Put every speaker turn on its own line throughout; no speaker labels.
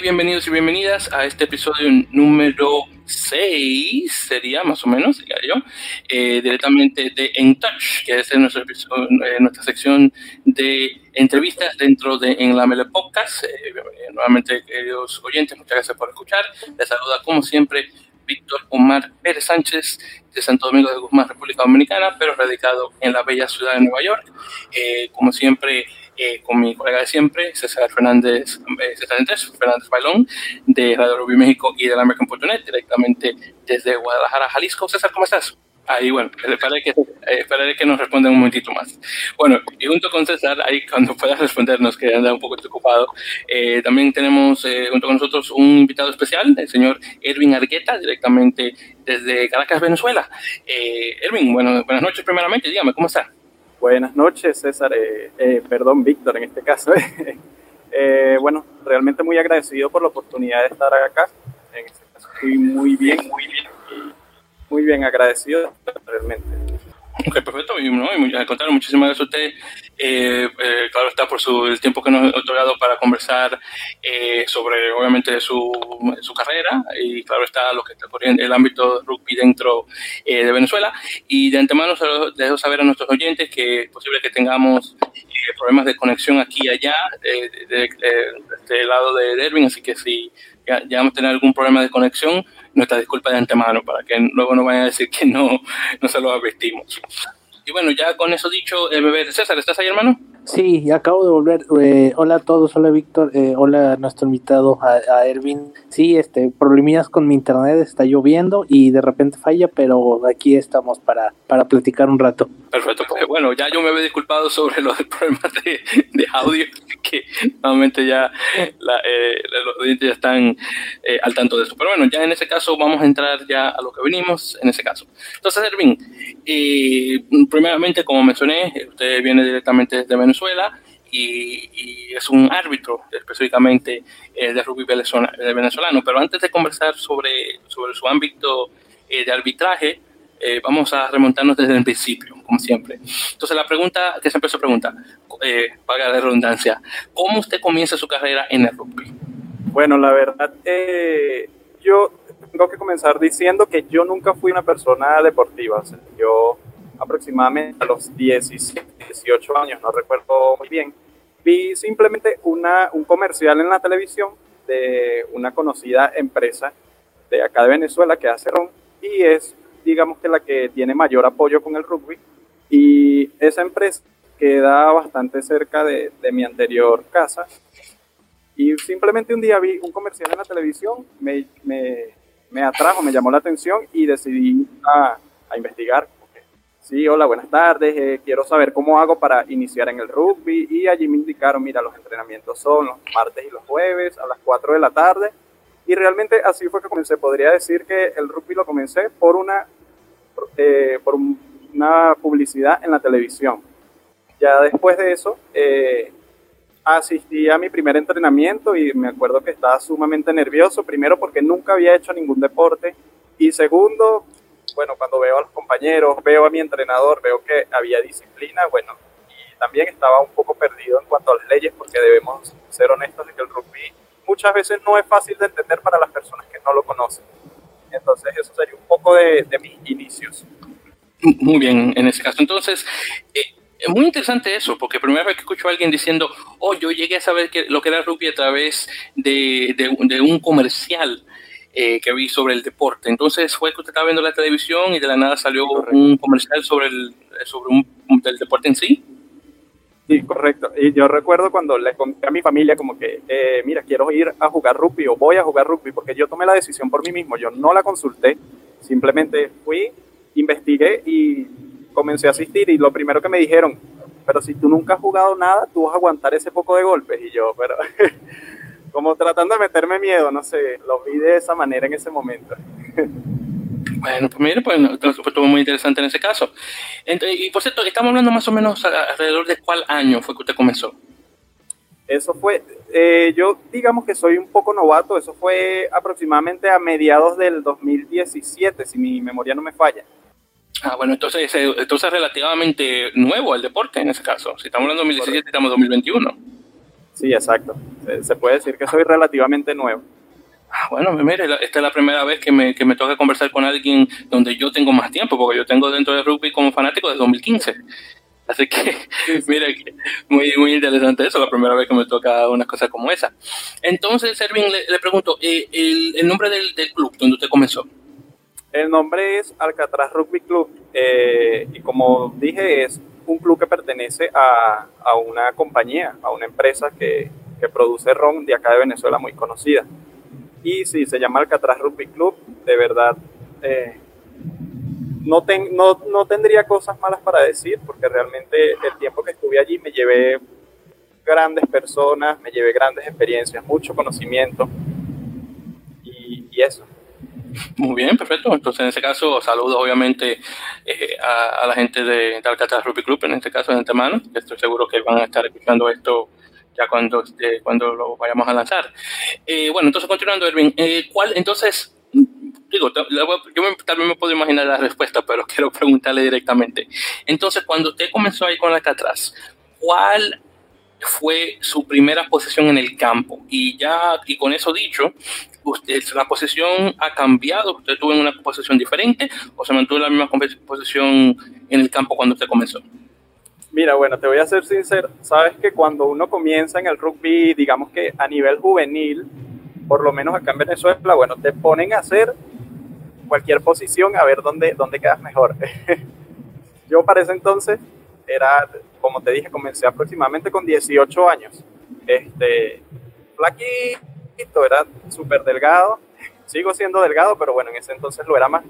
bienvenidos y bienvenidas a este episodio número 6, sería más o menos, diría yo, eh, directamente de En Touch, que es nuestro episodio, eh, nuestra sección de entrevistas dentro de En la Mele Podcast. Eh, nuevamente, queridos oyentes, muchas gracias por escuchar. Les saluda como siempre Víctor Omar Pérez Sánchez de Santo Domingo de Guzmán, República Dominicana, pero radicado en la bella ciudad de Nueva York. como siempre, eh, con mi colega de siempre, César Fernández, eh, César Andrés Fernández Bailón, de Radio Rubí México y de la American.net, directamente desde Guadalajara, Jalisco. César, ¿cómo estás? Ahí, bueno, esperaré que, eh, esperaré que nos responda un momentito más. Bueno, y junto con César, ahí cuando puedas respondernos, que anda un poco ocupado, eh, también tenemos eh, junto con nosotros un invitado especial, el señor Erwin Argueta, directamente desde Caracas, Venezuela. Erwin, bueno, buenas noches primeramente, dígame, ¿cómo está?
Buenas noches, César. Eh, eh, perdón, Víctor, en este caso. Eh, bueno, realmente muy agradecido por la oportunidad de estar acá. En este caso estoy muy bien, muy bien, muy bien agradecido realmente.
Ok, perfecto. Y, ¿no? y al contrario, muchísimas gracias a usted. Eh, eh, claro está por su, el tiempo que nos ha otorgado para conversar eh, sobre, obviamente, su, su, carrera y, claro está, lo que está ocurriendo en el ámbito rugby dentro eh, de Venezuela. Y de antemano les dejo saber a nuestros oyentes que es posible que tengamos eh, problemas de conexión aquí y allá, de, de, de, de este lado de Derwin, así que si ya, vamos a tener algún problema de conexión, nuestra disculpa de antemano para que luego no vayan a decir que no, no se lo advertimos. Y bueno, ya con eso dicho, eh, bebé César, ¿estás ahí, hermano?
Sí, acabo de volver. Eh, hola a todos, hola Víctor, eh, hola a nuestro invitado, a, Ervin. Sí, este, problemillas con mi internet, está lloviendo y de repente falla, pero aquí estamos para, para platicar un rato.
Perfecto, pues bueno, ya yo me había disculpado sobre los problemas de, de audio, que nuevamente ya la, eh, los oyentes ya están al tanto de eso. Pero bueno, ya en ese caso vamos a entrar ya a lo que venimos, en ese caso. Entonces, Ervin, primeramente, como mencioné, usted viene directamente desde Venezuela y, y es un árbitro específicamente eh, de rugby venezolano. Pero antes de conversar sobre, sobre su ámbito eh, de arbitraje, eh, vamos a remontarnos desde el principio, como siempre. Entonces, la pregunta que siempre se pregunta, eh, paga la redundancia, ¿cómo usted comienza su carrera en el rugby?
Bueno, la verdad, eh, yo tengo que comenzar diciendo que yo nunca fui una persona deportiva. O sea, yo aproximadamente a los 17, 18 años, no recuerdo muy bien, vi simplemente una, un comercial en la televisión de una conocida empresa de acá de Venezuela que hace ron y es digamos que la que tiene mayor apoyo con el rugby y esa empresa queda bastante cerca de, de mi anterior casa y simplemente un día vi un comercial en la televisión, me, me, me atrajo, me llamó la atención y decidí a, a investigar. Sí, hola, buenas tardes, eh, quiero saber cómo hago para iniciar en el rugby. Y allí me indicaron, mira, los entrenamientos son los martes y los jueves a las 4 de la tarde. Y realmente así fue que comencé. Podría decir que el rugby lo comencé por una, eh, por una publicidad en la televisión. Ya después de eso, eh, asistí a mi primer entrenamiento y me acuerdo que estaba sumamente nervioso, primero porque nunca había hecho ningún deporte. Y segundo, bueno, cuando veo a los compañeros, veo a mi entrenador, veo que había disciplina, bueno, y también estaba un poco perdido en cuanto a las leyes porque debemos ser honestos de que el rugby muchas veces no es fácil de entender para las personas que no lo conocen. Entonces, eso sería un poco de, de mis inicios.
Muy bien, en ese caso. Entonces, eh, es muy interesante eso, porque primera vez que escucho a alguien diciendo, oh, yo llegué a saber que, lo que era rugby a través de, de, de un comercial eh, que vi sobre el deporte. Entonces, fue que usted estaba viendo la televisión y de la nada salió Correcto. un comercial sobre el, sobre un, el deporte en sí.
Sí, correcto. Y yo recuerdo cuando le conté a mi familia como que, eh, mira, quiero ir a jugar rugby o voy a jugar rugby, porque yo tomé la decisión por mí mismo, yo no la consulté, simplemente fui, investigué y comencé a asistir y lo primero que me dijeron, pero si tú nunca has jugado nada, tú vas a aguantar ese poco de golpes. Y yo, pero como tratando de meterme miedo, no sé, lo vi de esa manera en ese momento.
Bueno, pues mire, pues estuvo muy interesante en ese caso. Entonces, y por cierto, estamos hablando más o menos alrededor de cuál año fue que usted comenzó.
Eso fue, eh, yo digamos que soy un poco novato, eso fue aproximadamente a mediados del 2017, si mi memoria no me falla.
Ah, bueno, entonces, entonces es relativamente nuevo el deporte en ese caso. Si estamos hablando de 2017, estamos en 2021.
Sí, exacto. Se, puede decir que soy relativamente nuevo.
Ah, bueno, mire, esta es la primera vez que me, que me toca conversar con alguien donde yo tengo más tiempo, porque yo tengo dentro de rugby como fanático desde 2015. Así que, mira, muy, muy interesante eso, la primera vez que me toca una cosa como esa. Entonces, Servin, le, pregunto, eh, el, nombre del, del, club donde usted comenzó?
El nombre es Alcatraz Rugby Club eh, y como dije, es un club que pertenece a, a una compañía, a una empresa que, que, produce ron de acá de Venezuela muy conocida. Y sí, se llama Alcatraz Rugby Club. De verdad, eh, no, ten, no, no tendría cosas malas para decir, porque realmente el tiempo que estuve allí me llevé grandes personas, me llevé grandes experiencias, mucho conocimiento y, y eso.
Muy bien, perfecto. Entonces, en ese caso, saludos obviamente eh, a, la gente de, de Alcatraz Rugby Club, en este caso de antemano. Estoy seguro que van a estar escuchando esto ya cuando, este, cuando lo vayamos a lanzar. Eh, bueno, entonces, continuando, Erwin, eh, ¿cuál entonces? Digo, yo también me puedo imaginar la respuesta, pero quiero preguntarle directamente. Entonces, cuando usted comenzó ahí con Alcatraz, ¿cuál fue su primera posición en el campo? Y ya, y con eso dicho, usted, la posición ha cambiado, usted tuvo una posición diferente o se mantuvo en la misma posición en el campo cuando usted comenzó.
Mira, bueno, te voy a ser sincero, sabes que cuando uno comienza en el rugby, digamos que a nivel juvenil, por lo menos acá en Venezuela, bueno, te ponen a hacer cualquier posición a ver dónde, dónde quedas mejor. Yo para ese entonces era, como te dije, comencé aproximadamente con 18 años. Este, flaquito, era súper delgado, sigo siendo delgado, pero bueno, en ese entonces lo era más.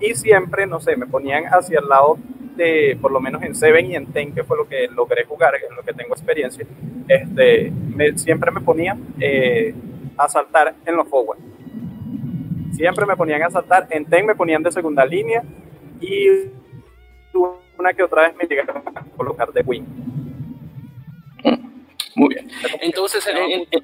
Y siempre, no sé, me ponían hacia el lado de, por lo menos en Seven y en Ten, que fue lo que logré jugar, en lo que tengo experiencia, este, siempre me ponían eh, a saltar en los forward. Siempre me ponían a saltar, en Ten me ponían de segunda línea y una que otra vez me llegaron a colocar de wing.
Muy bien. Entonces, en, eh,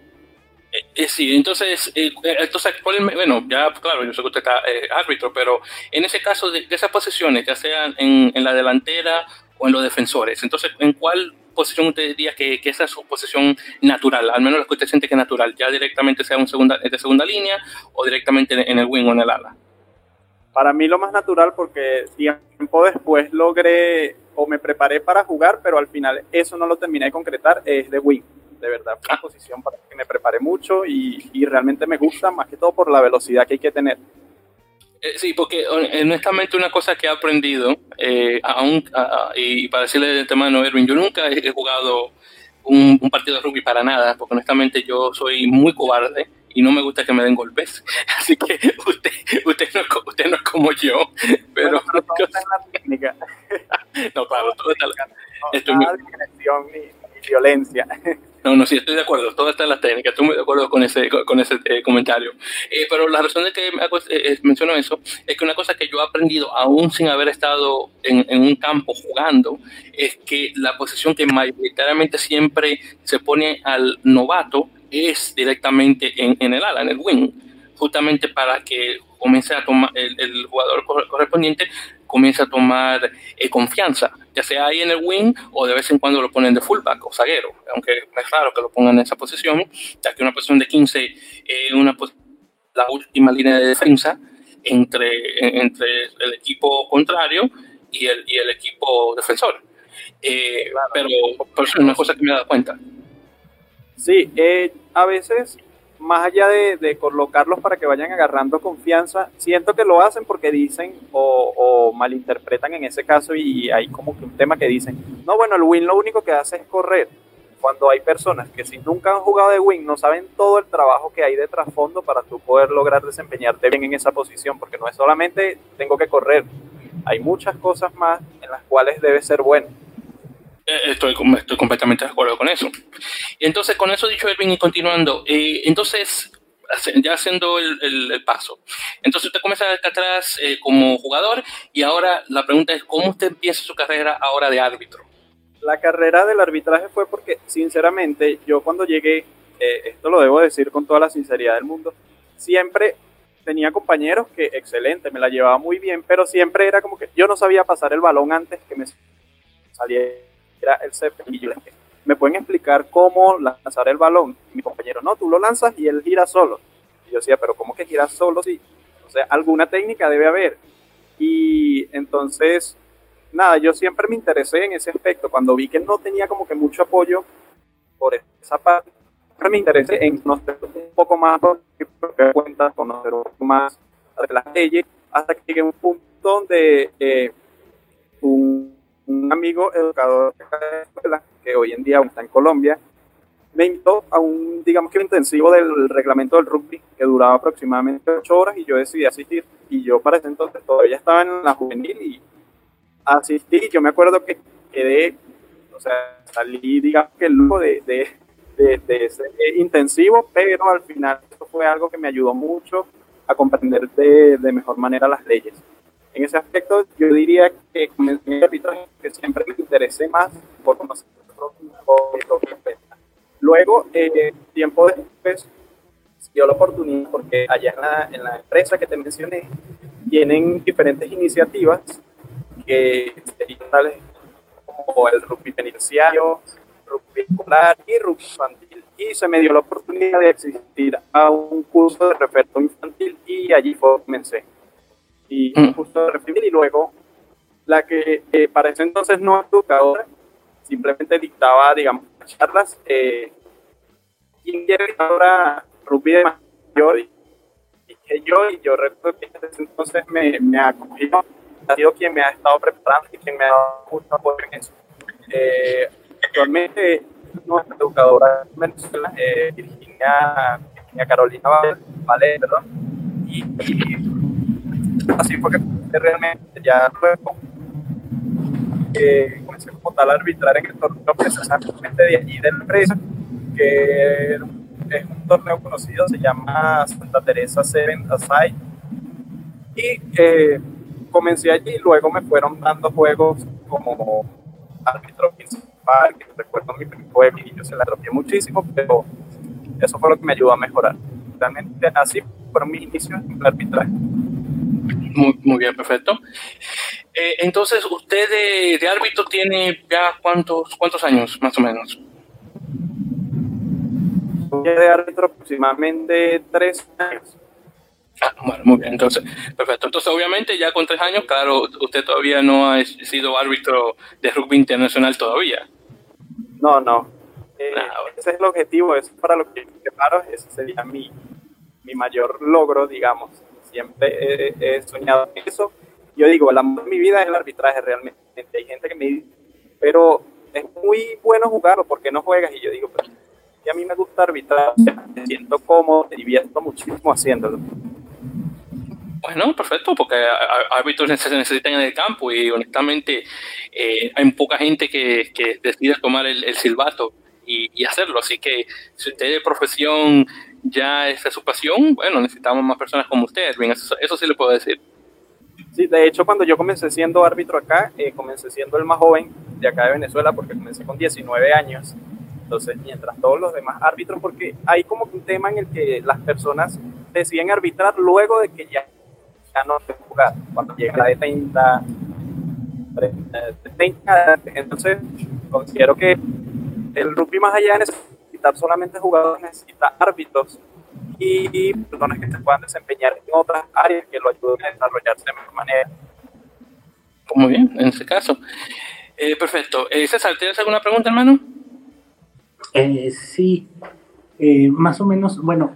eh, sí, entonces, eh, entonces, bueno, ya claro, yo sé que usted está árbitro, pero en ese caso de, esas posiciones, ya sean en, en, la delantera o en los defensores, entonces, ¿en cuál posición usted diría que, que, esa es su posición natural, al menos la que usted siente que es natural, ya directamente sea un segunda, de segunda línea o directamente en el wing o en el ala?
Para mí lo más natural porque tiempo después logré o me preparé para jugar, pero al final eso no lo terminé de concretar, es de wing de verdad fue una posición para que me preparé mucho y, y, realmente me gusta más que todo por la velocidad que hay que tener.
Eh, sí, porque honestamente una cosa que he aprendido, eh, aún, y para decirle de tema de Erwin, yo nunca he, jugado un, un, partido de rugby para nada, porque honestamente yo soy muy cobarde y no me gusta que me den golpes. Así que usted, usted, no, usted no es como yo, pero...
está en la técnica.
no, claro, todo está
en la... No, ni, ni violencia.
No, no, sí, estoy de acuerdo, todo está en la técnica, estoy muy de acuerdo con ese, con ese eh, comentario. Eh, pero la razón de que eh, menciono eso es que una cosa que yo he aprendido, aún sin haber estado en, un campo jugando, es que la posición que mayoritariamente siempre se pone al novato es directamente en, en el ala, en el wing, justamente para que comience a tomar el, el jugador correspondiente comienza a tomar eh, confianza, ya sea ahí en el wing o de vez en cuando lo ponen de fullback o zaguero, aunque es raro que lo pongan en esa posición, ya que una posición de 15 es una la última línea de defensa entre, entre el equipo contrario y el, y el equipo defensor. Eh, pero, pero es una cosa que me he dado cuenta.
Sí, eh, a veces más allá de, colocarlos para que vayan agarrando confianza, siento que lo hacen porque dicen o, malinterpretan en ese caso y hay como que un tema que dicen, no, bueno, el win lo único que hace es correr. Cuando hay personas que si nunca han jugado de win no saben todo el trabajo que hay de trasfondo para tú poder lograr desempeñarte bien en esa posición, porque no es solamente tengo que correr, hay muchas cosas más en las cuales debe ser bueno.
Eh, estoy, estoy completamente de acuerdo con eso. Entonces, con eso dicho, Erwin, y continuando, eh, entonces, ya haciendo el, el, paso, entonces usted comienza atrás eh, como jugador y ahora la pregunta es, ¿cómo usted empieza su carrera ahora de árbitro?
La carrera del arbitraje fue porque, sinceramente, yo cuando llegué, esto lo debo decir con toda la sinceridad del mundo, siempre tenía compañeros que, excelente, me la llevaba muy bien, pero siempre era como que yo no sabía pasar el balón antes que me saliera era el cepillo. ¿me pueden explicar cómo lanzar el balón? Y mi compañero, no, tú lo lanzas y él gira solo. Y yo decía, pero ¿cómo que gira solo? Sí. O sea, alguna técnica debe haber. Y entonces, nada, yo siempre me interesé en ese aspecto. Cuando vi que no tenía como que mucho apoyo por esa parte, siempre me interesé en conocer un poco más por cuenta, conocer un poco más de las leyes, hasta que llegué a un punto donde eh, un, un, amigo educador de la escuela, que hoy en día está en Colombia, me invitó a un, digamos que intensivo del reglamento del rugby, que duraba aproximadamente ocho horas, y yo decidí asistir. Y yo para ese entonces todavía estaba en la juvenil y asistí. Yo me acuerdo que quedé, o sea, salí, digamos que el de, de, de, de ese intensivo, pero al final eso fue algo que me ayudó mucho a comprender de, de mejor manera las leyes. En ese aspecto, yo diría que el arbitraje que siempre me interesé más por conocer lo que Luego, eh, tiempo después, dio la oportunidad, porque allá en la, en la, empresa que te mencioné, tienen diferentes iniciativas que tales como el rugby penitenciario, rugby escolar y rugby infantil. Y se me dio la oportunidad de asistir a un curso de referto infantil y allí comencé. Y curso de referto y luego la que eh, para ese entonces no educadora, simplemente dictaba, digamos, charlas. Eh, ¿Quién quiere ahora rugby de mayor? Y dije yo, y yo recuerdo que desde entonces me, me acogió, ha sido quien me ha estado preparando y quien me ha dado mucho apoyo en eso. Eh, actualmente, nuestra educadora en Venezuela, eh, Virginia, Virginia, Carolina vale perdón, y, y, así fue que realmente ya luego eh, comencé como tal a arbitrar en el torneo precisamente de allí de la empresa, que es un torneo conocido, se llama Santa Teresa Seven Aside. Y eh, comencé allí luego me fueron dando juegos como árbitro principal, que recuerdo mi primer juego y yo se la tropié muchísimo, pero eso fue lo que me ayudó a mejorar. Realmente así fueron mis inicios en el arbitraje.
Muy, muy bien, perfecto. Eh, entonces, ¿usted de, de, árbitro tiene ya cuántos, cuántos años, más o menos?
De árbitro aproximadamente tres años.
Ah, bueno, muy bien, entonces, perfecto. Entonces, obviamente, ya con tres años, claro, usted todavía no ha sido árbitro de rugby internacional todavía.
No, no. Eh, ah, bueno. Ese es el objetivo, eso es para lo que preparo, ese sería mi, mi mayor logro, digamos. Siempre he, he soñado en eso yo digo, el amor de mi vida es el arbitraje realmente. Hay gente que me dice, pero es muy bueno jugarlo, porque no juegas? Y yo digo, pero y a mí me gusta arbitrar, me siento cómodo, me divierto muchísimo haciéndolo.
Bueno, perfecto, porque árbitros se necesitan en el campo y honestamente eh, hay poca gente que, que decide tomar el, el silbato y, y, hacerlo. Así que si usted de profesión ya es su pasión, bueno, necesitamos más personas como usted. Bien, eso, eso sí le puedo decir.
Sí, de hecho, cuando yo comencé siendo árbitro acá, eh, comencé siendo el más joven de acá de Venezuela, porque comencé con 19 años. Entonces, mientras todos los demás árbitros, porque hay como un tema en el que las personas deciden arbitrar luego de que ya, ya no se jugar, cuando llega de 30, 30, entonces considero que el rugby más allá de necesitar solamente jugadores, necesita árbitros y personas que se puedan desempeñar en otras áreas que lo ayuden a desarrollarse de mejor manera.
Muy bien, en ese caso. Eh, perfecto. Eh, César, ¿tienes alguna pregunta, hermano?
Eh, sí, eh, más o menos, bueno,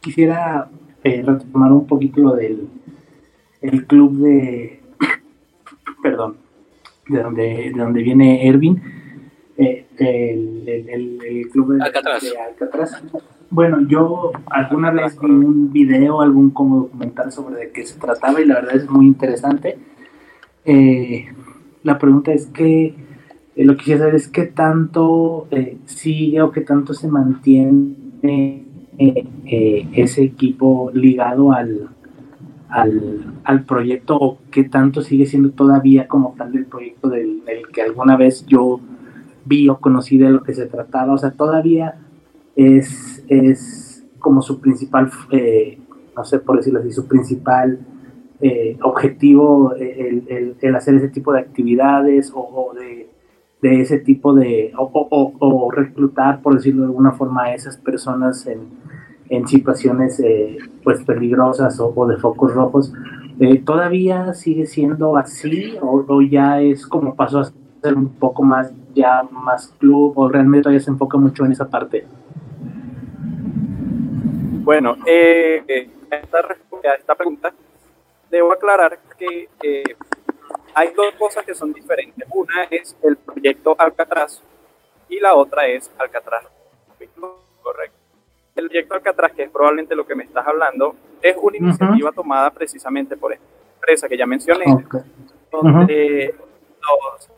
quisiera eh, retomar un poquito lo del el club de, perdón, de donde, de donde viene Ervin, el, el, el, el, club de
Alcatraz.
de Alcatraz. Bueno, yo alguna vez vi un video, algún como documental sobre de qué se trataba y la verdad es muy interesante. Eh, la pregunta es que eh, lo que quisiera saber es qué tanto eh, sigue o qué tanto se mantiene eh, ese equipo ligado al, al, al, proyecto o qué tanto sigue siendo todavía como tal del proyecto del, del que alguna vez yo vi o conocí de lo que se trataba. O sea, todavía es, es como su principal, eh, no sé por decirlo así, su principal eh, objetivo el, el, el, hacer ese tipo de actividades o, o, de de ese tipo de, o, reclutar, por decirlo de alguna forma, a esas personas en, en situaciones eh, pues peligrosas o, de focos rojos. Eh, ¿Todavía sigue siendo así o, ya es como pasó a ser un poco más, ya más club o realmente todavía se enfoca mucho en esa parte?
Bueno, eh, esta, a esta pregunta debo aclarar que hay dos cosas que son diferentes. Una es el proyecto Alcatraz y la otra es Alcatraz. Correcto. El proyecto Alcatraz, que es probablemente lo que me estás hablando, es una iniciativa tomada precisamente por esta empresa que ya mencioné, donde los,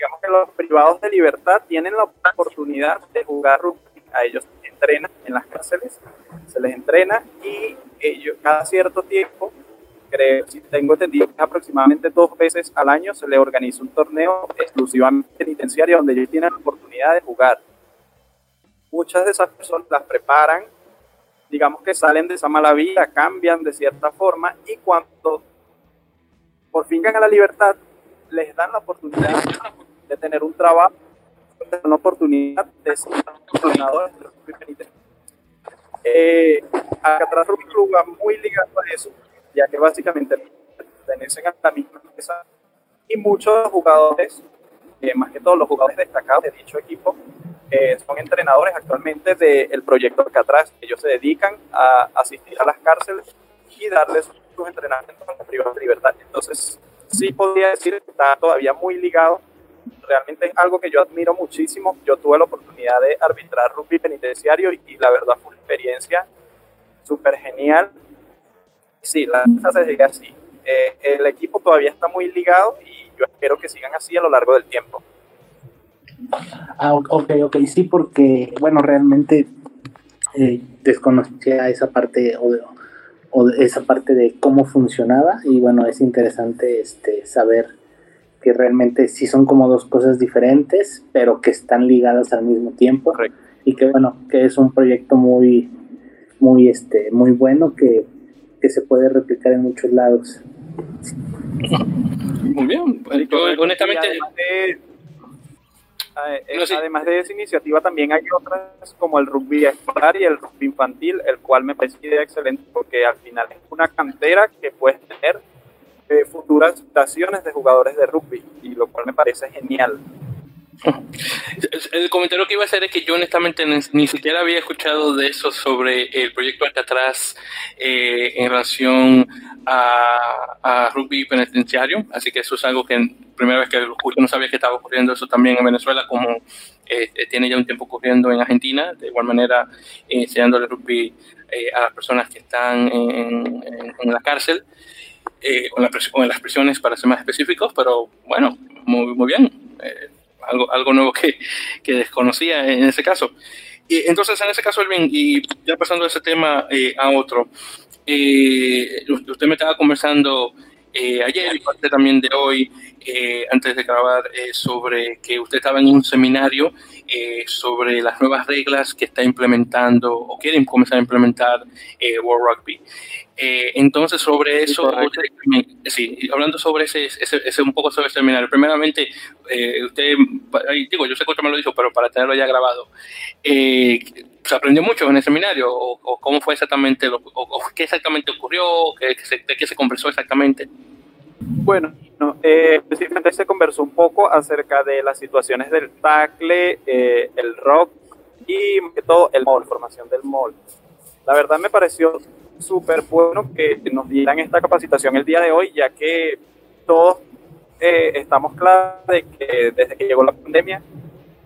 digamos que los privados de libertad tienen la oportunidad de jugar rugby. A ellos se les en las cárceles, se les entrena y ellos cada cierto tiempo creo, si tengo entendido, aproximadamente dos veces al año se le organiza un torneo exclusivamente penitenciario donde ellos tienen la oportunidad de jugar. Muchas de esas personas las preparan, digamos que salen de esa mala vida, cambian de cierta forma y cuando por fin ganan la libertad, les dan la oportunidad de tener un trabajo, una oportunidad de ser de penitenciarios. Eh, Alcatraz Rugby Club va muy ligado a eso ya que básicamente pertenecen a la misma empresa y muchos jugadores, eh, más que todos los jugadores destacados de dicho equipo, eh, son entrenadores actualmente del proyecto Alcatraz. Ellos se dedican a asistir a las cárceles y darles sus entrenamientos a la privada de libertad. Entonces, sí podría decir que está todavía muy ligado. Realmente es algo que yo admiro muchísimo. Yo tuve la oportunidad de arbitrar rugby penitenciario y, y la verdad fue una experiencia súper genial sí, la cosa se sigue así. Eh, el equipo todavía está muy ligado y yo espero que sigan así a lo largo del tiempo.
Ah, ok, ok, sí, porque, bueno, realmente eh, desconocía esa parte o, esa parte de cómo funcionaba y bueno, es interesante este saber que realmente sí son como dos cosas diferentes, pero que están ligadas al mismo tiempo. Y que bueno, que es un proyecto muy muy este muy bueno que que se puede replicar en muchos lados.
Muy bien, honestamente...
Además de, esa iniciativa también hay otras como el rugby escolar y el rugby infantil, el cual me parece excelente porque al final es una cantera que puede tener eh, futuras estaciones de jugadores de rugby y lo cual me parece genial.
El comentario que iba a hacer es que yo honestamente ni, siquiera había escuchado de eso sobre el proyecto Alcatraz eh, en relación a, rugby penitenciario, así que eso es algo que primera vez que lo escucho no sabía que estaba ocurriendo eso también en Venezuela, como eh, tiene ya un tiempo ocurriendo en Argentina, de igual manera eh, enseñándole rugby eh, a las personas que están en, la cárcel. O, en las prisiones para ser más específicos, pero bueno, muy, muy bien algo, algo nuevo que, que desconocía en ese caso. Y entonces, en ese caso, Elvin, y ya pasando ese tema eh, a otro, eh, usted me estaba conversando eh, ayer y parte también de hoy, antes de grabar, sobre que usted estaba en un seminario sobre las nuevas reglas que está implementando o quieren comenzar a implementar World Rugby. Eh, entonces, sobre eso, sí, hablando sobre ese, ese, un poco sobre ese seminario, primeramente, eh, usted, digo, yo sé que usted me lo dijo, pero para tenerlo ya grabado, eh, ¿se aprendió mucho en el seminario? ¿O, cómo fue exactamente, lo, o, qué exactamente ocurrió? ¿Qué, se, ¿De qué se conversó exactamente?
Bueno, no, específicamente se conversó un poco acerca de las situaciones del tackle, el rock y todo el mall, formación del mall. La verdad me pareció súper bueno que nos dieran esta capacitación el día de hoy, ya que todos eh, estamos claros de que desde que llegó la pandemia,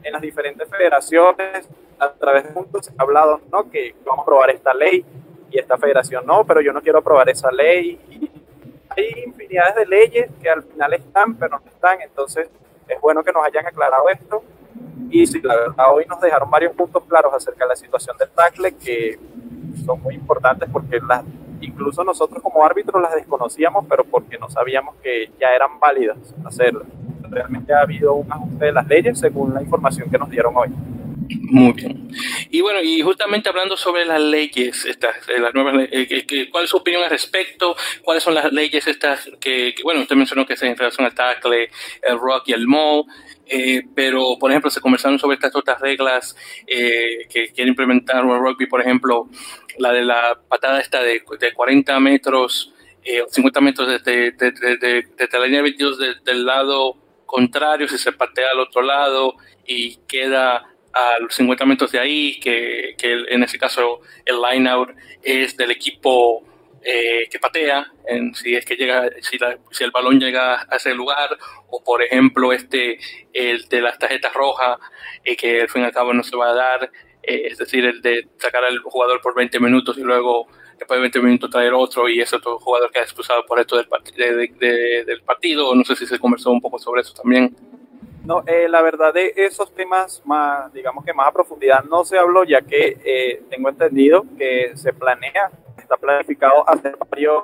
en las diferentes federaciones, a través de juntos, ha hablado ¿no? que vamos a aprobar esta ley y esta federación no, pero yo no quiero aprobar esa ley. Y hay infinidades de leyes que al final están, pero no están, entonces es bueno que nos hayan aclarado esto. Y sí, la verdad, hoy nos dejaron varios puntos claros acerca de la situación del tackle que son muy importantes porque las, incluso nosotros como árbitros las desconocíamos, pero porque no sabíamos que ya eran válidas hacerlas. Realmente ha habido un ajuste de las leyes según la información que nos dieron hoy.
Muy bien. Y bueno, y justamente hablando sobre las leyes, estas, eh, las nuevas, eh, ¿cuál es su opinión al respecto? ¿Cuáles son las leyes estas que, bueno, usted mencionó que se en relación al tackle, el rock y el mall, eh, pero por ejemplo se conversaron sobre estas otras reglas que quiere implementar el rugby, por ejemplo, la de la patada esta de, de 40 metros, 50 metros desde, desde, la línea 22 del lado contrario, si se patea al otro lado y queda a los 50 metros de ahí, que, que en ese caso el line out es del equipo eh, que patea, en, si es que llega, si, si, el balón llega a ese lugar, o por ejemplo este, el de las tarjetas rojas, eh, que al fin y al cabo no se va a dar, eh, es decir, el de sacar al jugador por 20 minutos y luego después de 20 minutos traer otro y ese otro jugador que ha expulsado por esto del, del partido, no sé si se conversó un poco sobre eso también.
No, eh, la verdad de esos temas más, digamos que más a profundidad no se habló, ya que eh, tengo entendido que se planea, está planificado hacer varios,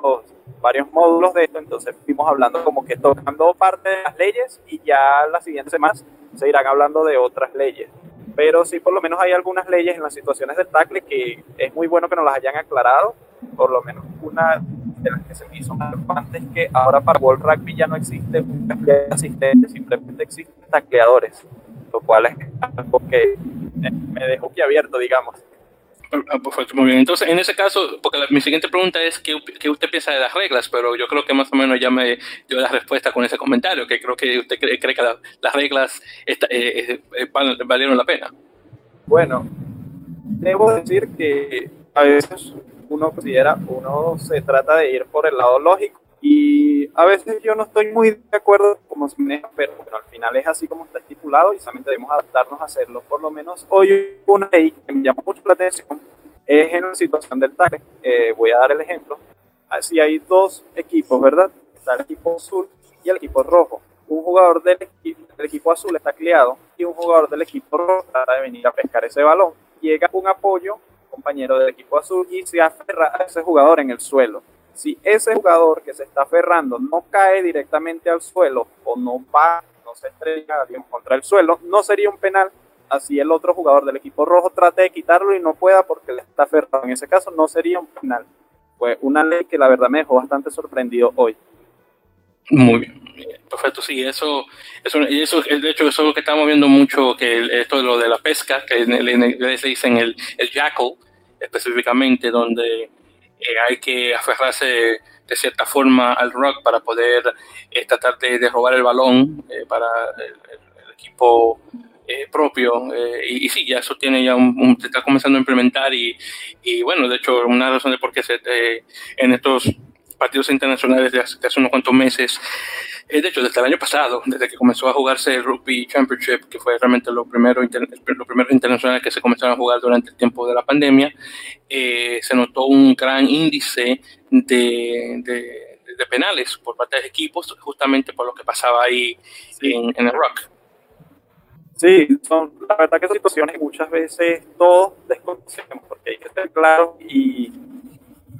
varios módulos de esto, entonces fuimos hablando como que tocando parte de las leyes y ya las siguientes semanas se irán hablando de otras leyes. Pero sí, por lo menos hay algunas leyes en las situaciones del tackle que es muy bueno que nos las hayan aclarado, por lo menos una de las que se me hizo antes que ahora para World Rugby ya no existe un asistente, simplemente existen tacleadores, lo cual es algo que me dejó que abierto, digamos.
Ah, muy bien. Entonces, en ese caso, porque mi siguiente pregunta es ¿qué, ¿qué, usted piensa de las reglas? Pero yo creo que más o menos ya me dio la respuesta con ese comentario, que creo que usted cree, que las reglas eh, eh, eh, valieron la pena.
Bueno, debo decir que a veces uno considera, uno se trata de ir por el lado lógico y a veces yo no estoy muy de acuerdo como se maneja, pero bueno, al final es así como está estipulado y solamente debemos adaptarnos a hacerlo. Por lo menos hoy una ley que me llama mucho la atención es en la situación del tackle. Eh, voy a dar el ejemplo. Si hay dos equipos, ¿verdad? Está el equipo azul y el equipo rojo. Un jugador del del equipo azul está cleado y un jugador del equipo rojo trata de venir a pescar ese balón. Llega un apoyo compañero del equipo azul y se aferra a ese jugador en el suelo. Si ese jugador que se está aferrando no cae directamente al suelo o no va, no se estrella contra el suelo, no sería un penal. Así el otro jugador del equipo rojo trate de quitarlo y no pueda porque le está aferrado. En ese caso no sería un penal. Fue una ley que la verdad me dejó bastante sorprendido hoy.
Muy bien, perfecto, sí, eso, eso, eso, de hecho, eso es lo que estamos viendo mucho, que esto de lo de la pesca, que se dicen el, el jackal, específicamente, donde eh, hay que aferrarse de cierta forma al rock para poder eh, tratar de, robar el balón eh, para el, equipo propio. Y, sí, ya eso tiene ya un, se está comenzando a implementar y, y bueno, de hecho, una razón de por qué se, en estos partidos internacionales de hace, unos cuantos meses. Eh, de hecho, desde el año pasado, desde que comenzó a jugarse el Rugby Championship, que fue realmente lo primero, lo primero internacional que se comenzaron a jugar durante el tiempo de la pandemia, eh, se notó un gran índice de, de, penales por parte de equipos, justamente por lo que pasaba ahí en, en, el Rock.
Sí, son, la verdad que son situaciones que muchas veces todos desconocemos, porque hay que estar claro y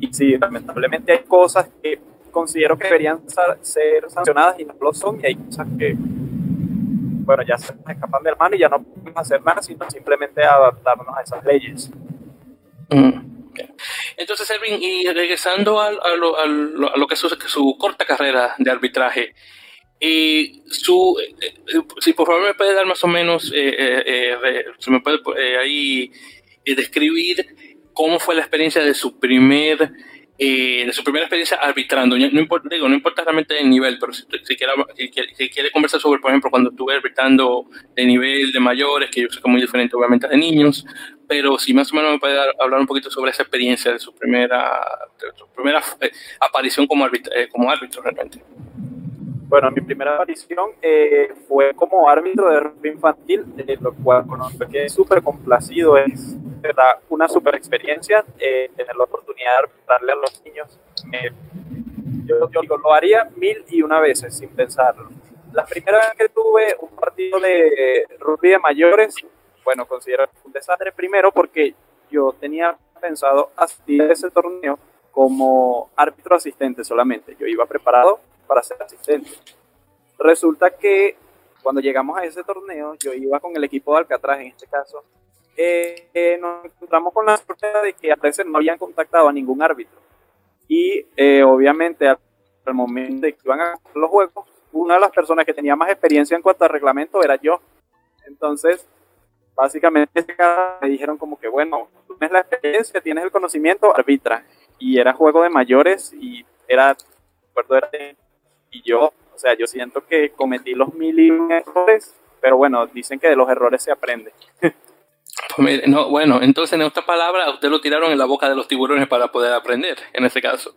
y sí, lamentablemente hay cosas que considero que deberían ser sancionadas y no lo son, y hay cosas que, bueno, ya se escapan de mano y ya no podemos hacer nada, sino simplemente adaptarnos a esas leyes.
Mm, Entonces, Erwin, y regresando a, lo, a, lo, que es su, corta carrera de arbitraje, y su, eh, eh, si por favor me puede dar más o menos, eh, si me puede ahí describir cómo fue la experiencia de su primer eh, de su primera experiencia arbitrando. No, importa, digo, no importa realmente el nivel, pero si, si, quiere, si, quiere, conversar sobre, por ejemplo, cuando estuve arbitrando de nivel de mayores, que yo sé que es muy diferente obviamente de niños, pero si más o menos me puede hablar un poquito sobre esa experiencia de su primera, su primera eh, aparición como, eh, como árbitro realmente.
Bueno, mi primera aparición eh, fue como árbitro de rugby infantil, eh, lo cual conozco que es súper complacido, es verdad una súper experiencia eh, tener la oportunidad de arbitrarle a los niños. yo, yo, lo haría mil y una veces sin pensarlo. La primera vez que tuve un partido de rugby de mayores, bueno, considero un desastre primero porque yo tenía pensado asistir a ese torneo como árbitro asistente solamente. Yo iba preparado para ser asistente. Resulta que cuando llegamos a ese torneo, yo iba con el equipo de Alcatraz en este caso, eh, eh, nos encontramos con la sorpresa de que a veces no habían contactado a ningún árbitro. Y eh, obviamente al, momento de que iban a los juegos, una de las personas que tenía más experiencia en cuanto a reglamento era yo. Entonces, básicamente me dijeron como que, bueno, tú tienes la experiencia, tienes el conocimiento, arbitra. Y era juego de mayores y era, recuerdo, era, y yo, o sea, yo siento que cometí los mil errores, pero bueno, dicen que de los errores se aprende.
Pues no, bueno, entonces en esta palabra usted lo tiraron en la boca de los tiburones para poder aprender, en ese caso.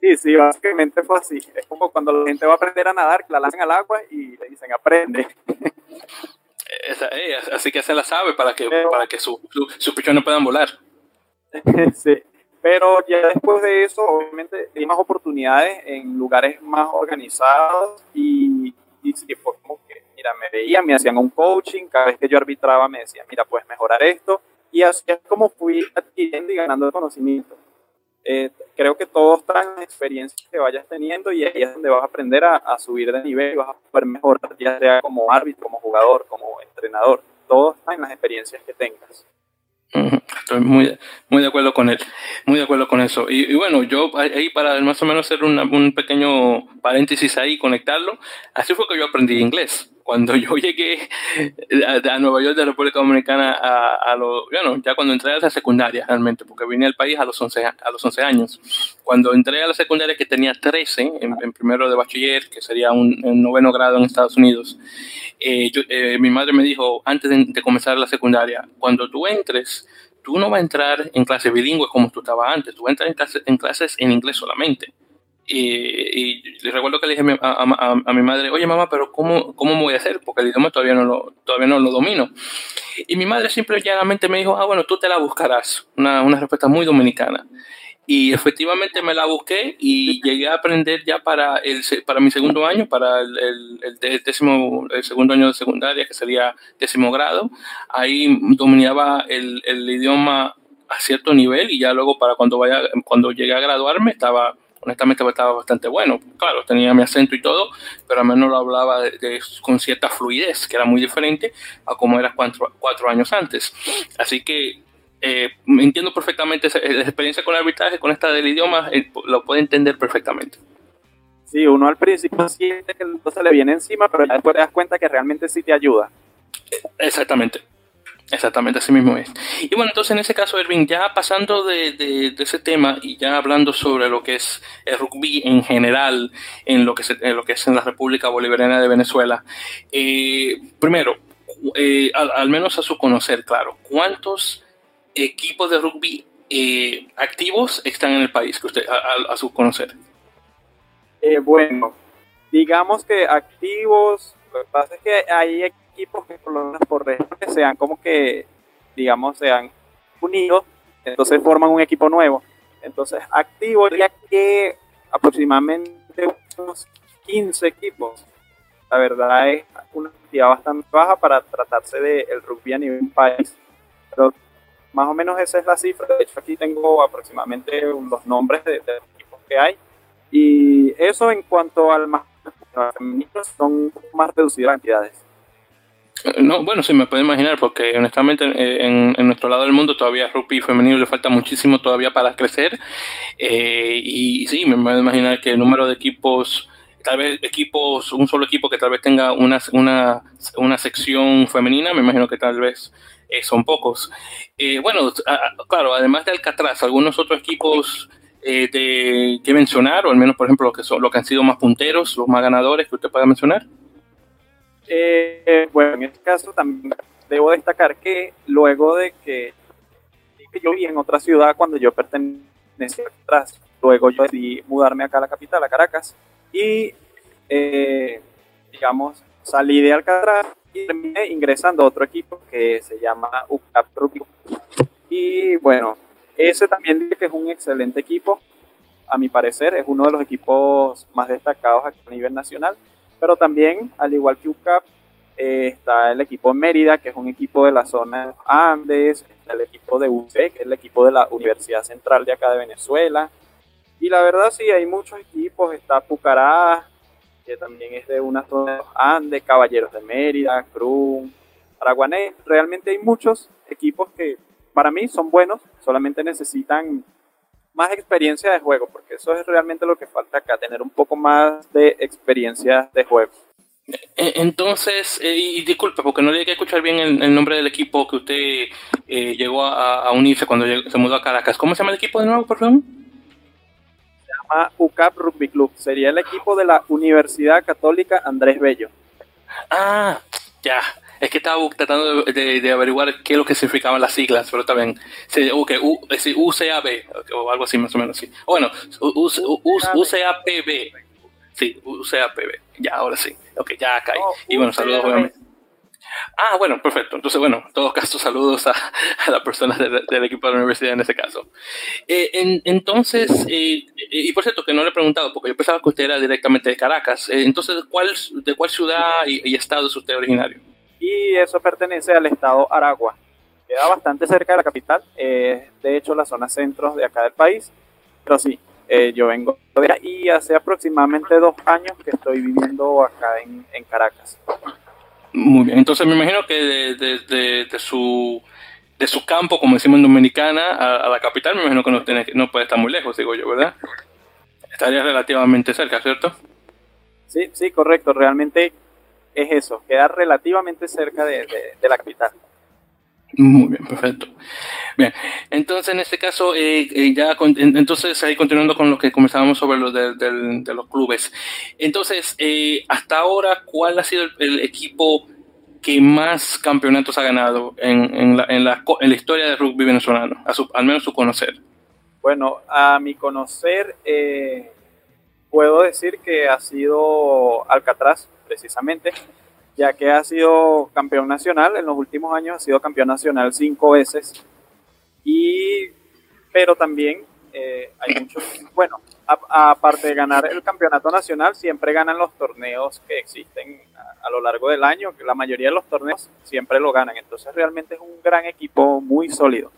Sí, sí, básicamente fue así. Es como cuando la gente va a aprender a nadar, que la lanzan al agua y le dicen aprende.
Eh, así que se la sabe para que, para que sus su, pichones puedan volar.
sí, pero ya después de eso, obviamente, hay más oportunidades en lugares más organizados y, y sí, como que, me veían, me hacían un coaching, cada vez que yo arbitraba me decían, mira, puedes mejorar esto, y así es como fui adquiriendo y ganando conocimiento. Eh, creo que todos traen experiencias que vayas teniendo y ahí es donde vas a aprender a, subir de nivel, vas a poder mejorar, ya sea como árbitro, como jugador, como entrenador. Todo está en las experiencias que tengas.
Estoy muy, muy de acuerdo con él, muy de acuerdo con eso. Y, bueno, yo ahí para más o menos hacer un pequeño paréntesis ahí, conectarlo, así fue que yo aprendí inglés. Cuando yo llegué a, Nueva York de República Dominicana a, a bueno, ya cuando entré a la secundaria realmente, porque vine al país a los 11, a los 11 años. Cuando entré a la secundaria que tenía 13, en, primero de bachiller, que sería un, noveno grado en Estados Unidos, eh, eh, mi madre me dijo, antes de, comenzar la secundaria, cuando tú entres, tú no vas a entrar en clases bilingües como tú estabas antes, tú vas a entrar en, clases, en inglés solamente. Y, y, recuerdo que le dije a, mi madre, oye mamá, pero ¿cómo, ¿cómo voy a hacer? Porque el idioma todavía no lo, todavía no lo domino. Y mi madre simplemente me dijo, ah, bueno, tú te la buscarás. Una, una respuesta muy dominicana. Y efectivamente me la busqué y llegué a aprender ya para, el, para mi segundo año, para el, el, décimo, el segundo año de secundaria, que sería décimo grado. Ahí dominaba el, el idioma a cierto nivel y ya luego para cuando vaya, cuando llegué a graduarme estaba honestamente estaba bastante bueno. Claro, tenía mi acento y todo, pero al menos lo hablaba con cierta fluidez, que era muy diferente a como era cuatro, cuatro años antes. Así que eh, entiendo perfectamente esa, experiencia con el arbitraje, con esta del idioma, eh, lo puede entender perfectamente.
Sí, uno al principio siente que se le viene encima, pero después te das cuenta que realmente sí te ayuda.
Exactamente. Exactamente, así mismo es. Y bueno, entonces en ese caso, Erwin, ya pasando de, de, ese tema y ya hablando sobre lo que es el rugby en general, en lo que, en lo que es en la República Bolivariana de Venezuela, eh, primero, eh, al, menos a su conocer, claro, ¿cuántos equipos de rugby eh, activos están en el país que usted, a, su conocer?
bueno, digamos que activos, lo que pasa es que hay equipos que por lo menos sean como que, digamos, sean unidos, entonces forman un equipo nuevo. Entonces, activo ya que aproximadamente unos 15 equipos. La verdad es una cantidad bastante baja para tratarse del el rugby a nivel país. Pero más o menos esa es la cifra. De hecho, aquí tengo aproximadamente los nombres de, los equipos que hay. Y eso en cuanto al femenino son más reducidas cantidades.
No, bueno, sí me puedo imaginar, porque honestamente eh, en, en, nuestro lado del mundo todavía rugby femenino le falta muchísimo todavía para crecer. Eh, y sí, me puedo imaginar que el número de equipos, tal vez equipos, un solo equipo que tal vez tenga una, una, una sección femenina, me imagino que tal vez eh, son pocos. bueno, claro, además de Alcatraz, algunos otros equipos de, que mencionar, o al menos, por ejemplo, los que, son, los que han sido más punteros, los más ganadores que usted pueda mencionar.
Eh, bueno, en este caso también debo destacar que luego de que, yo viví en otra ciudad cuando yo pertenecía atrás, luego yo decidí mudarme acá a la capital, a Caracas, y eh, digamos, salí de Alcatraz y terminé ingresando a otro equipo que se llama UCAP Rugby. Y bueno, ese también que es un excelente equipo, a mi parecer, es uno de los equipos más destacados a nivel nacional pero también, al igual que UCAP, eh, está el equipo Mérida, que es un equipo de la zona Andes, está el equipo de UC, que es el equipo de la Universidad Central de acá de Venezuela. Y la verdad sí, hay muchos equipos, está Pucará, también es de una zona de Andes, Caballeros de Mérida, Cruz, Araguanés. Realmente hay muchos equipos que para mí son buenos, solamente necesitan más experiencia de juego, porque eso es realmente lo que falta acá, tener un poco más de experiencia de juego.
E, entonces, eh, y disculpe, porque no le que escuchar bien el, nombre del equipo que usted eh, llegó a, unirse cuando se mudó a Caracas. ¿Cómo se llama el equipo de nuevo?
Se llama UCAP Rugby Club. Sería el equipo de la Universidad Católica Andrés Bello.
Ah, ya. Es que estaba tratando de, averiguar qué es lo que significaban las siglas, pero también. Okay, U, UCAB, o algo así más o menos así. Bueno, UCAPB. Sí, UCAPB. Ya, ahora sí. Ok, ya cae. y bueno, saludos obviamente. Ah, bueno, perfecto. Entonces, bueno, en todo caso, saludos a, a las personas del, equipo de la universidad en ese caso. Eh, entonces, eh, y por cierto, que no le he preguntado, porque yo pensaba que usted era directamente de Caracas. Eh, entonces, ¿cuál, ¿de cuál ciudad y, estado es usted originario?
Y eso pertenece al estado Aragua. Queda bastante cerca de la capital, de hecho, la zona centro de acá del país. Pero sí, yo vengo de y hace aproximadamente dos años que estoy viviendo acá en, Caracas.
Muy bien, entonces me imagino que de, de, su de su campo, como decimos en Dominicana, a, la capital, me imagino que no, tiene, no puede estar muy lejos, digo yo, ¿verdad? Estaría relativamente cerca, ¿cierto?
Sí, sí, correcto. Realmente es eso, queda relativamente cerca de la capital.
Muy bien, perfecto. Bien, entonces en este caso, eh, eh, ya entonces ahí continuando con lo que comenzábamos sobre lo de, los clubes. Entonces, eh, hasta ahora, ¿cuál ha sido el, equipo que más campeonatos ha ganado en, la, en, la, en la, historia del rugby venezolano? A su, al menos su conocer.
Bueno, a mi conocer, puedo decir que ha sido Alcatraz, precisamente ya que ha sido campeón nacional, en los últimos años ha sido campeón nacional cinco veces, y, pero también eh, hay muchos, bueno, aparte de ganar el campeonato nacional, siempre ganan los torneos que existen a, lo largo del año, la mayoría de los torneos siempre lo ganan, entonces realmente es un gran equipo muy sólido.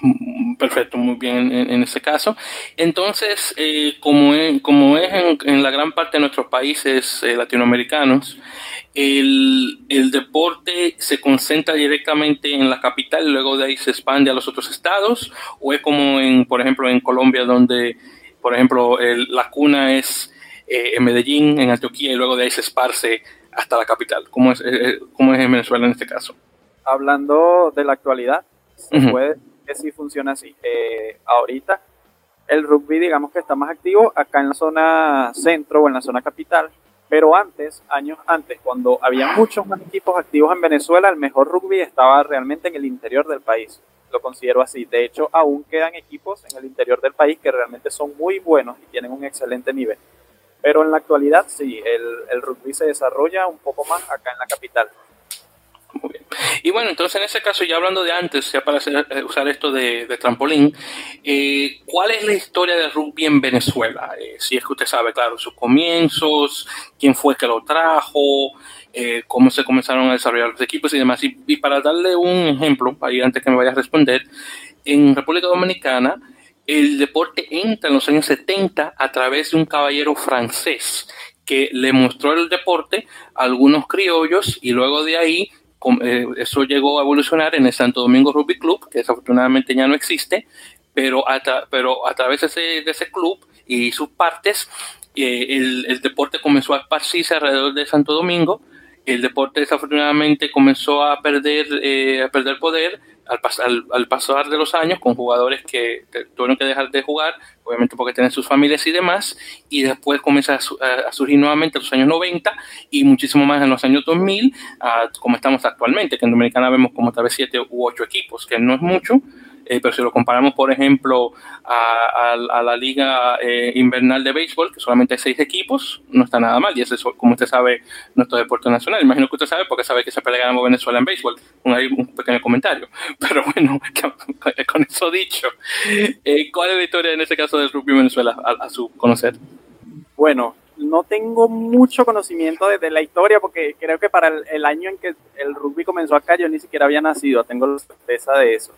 Mm, perfecto, muy bien en, ese caso. Entonces, eh, como es, como es en, la gran parte de nuestros países eh, latinoamericanos, el, el, deporte se concentra directamente en la capital y luego de ahí se expande a los otros estados, o es como en, por ejemplo, en Colombia, donde, por ejemplo, la cuna es eh, en Medellín, en Antioquia, y luego de ahí se esparce hasta la capital. ¿Cómo es, cómo es en Venezuela en este caso?
Hablando de la actualidad, se puede que sí funciona así. Eh, ahorita el rugby digamos que está más activo acá en la zona centro o en la zona capital, pero antes, años antes, cuando había muchos más equipos activos en Venezuela, el mejor rugby estaba realmente en el interior del país. Lo considero así. De hecho, aún quedan equipos en el interior del país que realmente son muy buenos y tienen un excelente nivel. Pero en la actualidad sí, el, el rugby se desarrolla un poco más acá en la capital.
Muy bien. Y bueno, entonces en ese caso, ya hablando de antes, ya para eh, usar esto de, trampolín, eh, ¿cuál es la historia del rugby en Venezuela? Eh, si es que usted sabe, claro, sus comienzos, quién fue que lo trajo, cómo se comenzaron a desarrollar los equipos y demás. Y, para darle un ejemplo, ahí antes que me vaya a responder, en República Dominicana, el deporte entra en los años 70 a través de un caballero francés que le mostró el deporte a algunos criollos y luego de ahí eso llegó a evolucionar en el Santo Domingo Rugby Club, que desafortunadamente ya no existe, pero a, pero a través de ese, club y sus partes, eh, el, deporte comenzó a esparcirse alrededor de Santo Domingo. El deporte desafortunadamente comenzó a perder, eh, a perder poder al, al, pasar de los años con jugadores que tuvieron que dejar de jugar, obviamente porque tienen sus familias y demás, y después comienza a, surgir nuevamente en los años 90 y muchísimo más en los años 2000, como estamos actualmente, que en Dominicana vemos como tal vez siete u ocho equipos, que no es mucho, eh, pero si lo comparamos, por ejemplo, a, la liga eh, invernal de béisbol, que solamente hay seis equipos, no está nada mal. Y ese es, como usted sabe, nuestro deporte nacional. Imagino que usted sabe porque sabe que se pelea ganamos Venezuela en béisbol. Un, un pequeño comentario. Pero bueno, con eso dicho, eh, ¿cuál es la historia en ese caso del rugby en Venezuela, a, su conocer?
Bueno, no tengo mucho conocimiento de, la historia porque creo que para el, el, año en que el rugby comenzó acá yo ni siquiera había nacido, tengo la certeza de eso.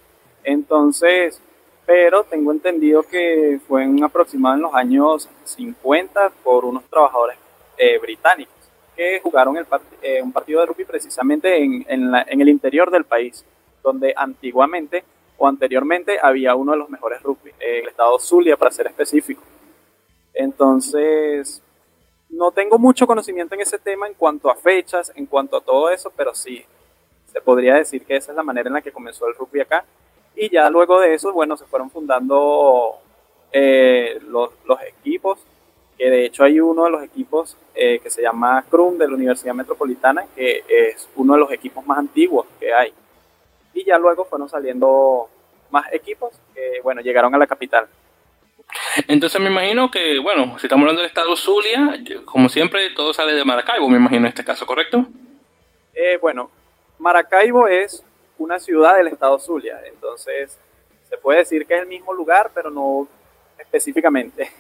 Entonces, pero tengo entendido que fue en aproximado en los años 50 por unos trabajadores eh, británicos, que jugaron el eh, un partido de rugby precisamente en, en, el interior del país, donde antiguamente o anteriormente había uno de los mejores rugby, el estado Zulia para ser específico. Entonces, no tengo mucho conocimiento en ese tema en cuanto a fechas, en cuanto a todo eso, pero sí, se podría decir que esa es la manera en la que comenzó el rugby acá. Y ya luego de eso, bueno, se fueron fundando eh, los, equipos, que de hecho hay uno de los equipos eh, que se llama CRUM de la Universidad Metropolitana, que es uno de los equipos más antiguos que hay. Y ya luego fueron saliendo más equipos que, bueno, llegaron a la capital.
Entonces me imagino que, bueno, si estamos hablando del estado Zulia, como siempre, todo sale de Maracaibo, me imagino en este caso, ¿correcto?
Eh, bueno, Maracaibo es una ciudad del estado Zulia, entonces se puede decir que es el mismo lugar, pero no específicamente.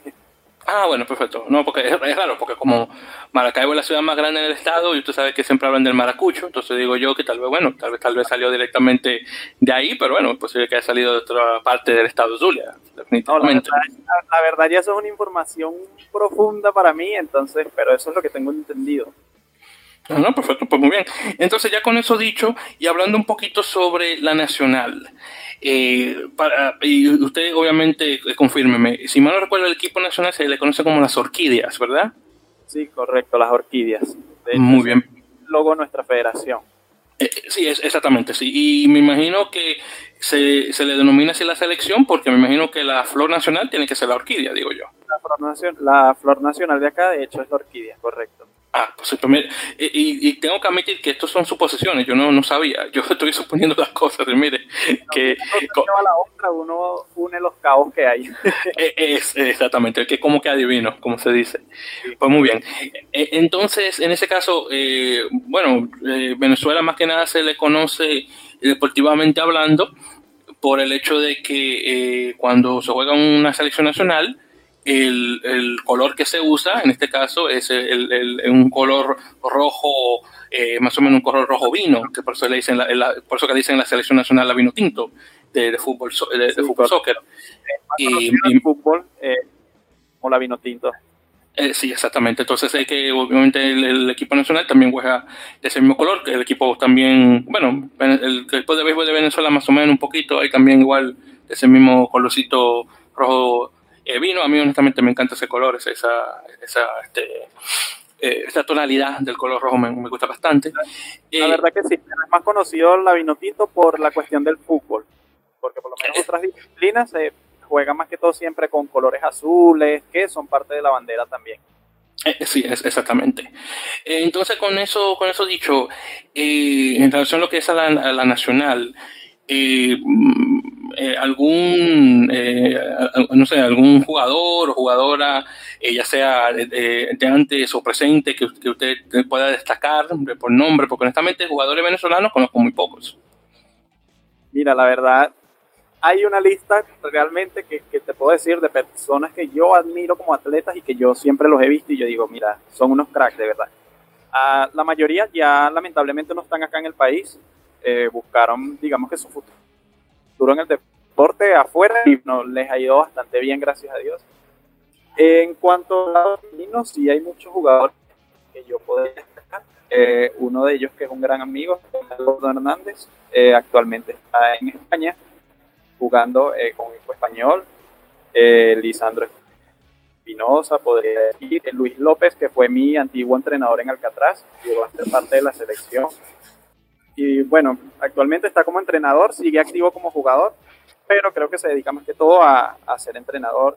Ah, bueno, perfecto. No, porque es, raro, porque como Maracaibo es la ciudad más grande del estado y usted sabe que siempre hablan del maracucho, entonces digo yo que tal vez, bueno, tal vez tal vez salió directamente de ahí, pero bueno, es posible que haya salido de otra parte del estado Zulia, definitivamente.
la, verdad, ya eso es una información profunda para mí, entonces, pero eso es lo que tengo entendido.
No, no, perfecto, pues muy bien. Entonces ya con eso dicho y hablando un poquito sobre la nacional, eh, para, y usted obviamente eh, confírmeme, si mal no recuerdo el equipo nacional se le conoce como las orquídeas, ¿verdad?
Sí, correcto, las orquídeas.
muy bien.
Luego nuestra federación.
Eh, sí, es, exactamente, sí. Y me imagino que se, se, le denomina así la selección porque me imagino que la flor nacional tiene que ser la orquídea, digo yo.
La flor, la flor nacional de acá, de hecho, es la orquídea, correcto.
Ah, pues y, y, tengo que admitir que estos son suposiciones, yo no, no sabía, yo estoy suponiendo las cosas, mire, que...
Uno la otra, uno une los cabos que hay.
E, es, exactamente, que como que adivino, como se dice. Pues muy bien. E, entonces, en ese caso, eh, bueno, eh, Venezuela más que nada se le conoce deportivamente hablando por el hecho de que eh, cuando se juega una selección nacional, el, el, color que se usa, en este caso, es el, un color rojo, eh, más o menos un color rojo vino, que por eso le dicen, la, por eso que dicen la selección nacional la vino tinto de, fútbol, de, fútbol soccer.
y, fútbol eh, o la vino tinto.
Eh, sí, exactamente. Entonces es que obviamente el, equipo nacional también juega de ese mismo color, que el equipo también, bueno, el, equipo de béisbol de Venezuela más o menos un poquito, hay también igual de ese mismo colorcito rojo eh, vino. A mí honestamente me encanta ese color, esa, esa, este, eh, esa tonalidad del color rojo me, gusta bastante.
La eh, verdad que sí, es más conocido la vino tinto por la cuestión del fútbol, porque por lo menos otras disciplinas se juega más que todo siempre con colores azules, que son parte de la bandera también.
sí, es, exactamente. entonces, con eso, con eso dicho, en relación a lo que es a la, nacional, eh, algún, eh, no sé, algún jugador o jugadora, eh, ya sea de, antes o presente, que, que, usted pueda destacar por nombre, porque honestamente jugadores venezolanos conozco muy pocos.
Mira, la verdad, hay una lista realmente que, que, te puedo decir de personas que yo admiro como atletas y que yo siempre los he visto y yo digo, mira, son unos cracks de verdad. Ah, la mayoría ya lamentablemente no están acá en el país, buscaron, digamos que su futuro en el deporte afuera y no, les ido bastante bien, gracias a Dios. En cuanto a los femeninos, sí hay muchos jugadores que yo puedo destacar. Eh, uno de ellos que es un gran amigo, Eduardo Hernández, eh, actualmente está en España jugando eh, con equipo español. Lisandro Espinosa, podría decir. Luis López, que fue mi antiguo entrenador en Alcatraz, llegó a ser parte de la selección y bueno, actualmente está como entrenador, sigue activo como jugador, pero creo que se dedica más que todo a, ser entrenador.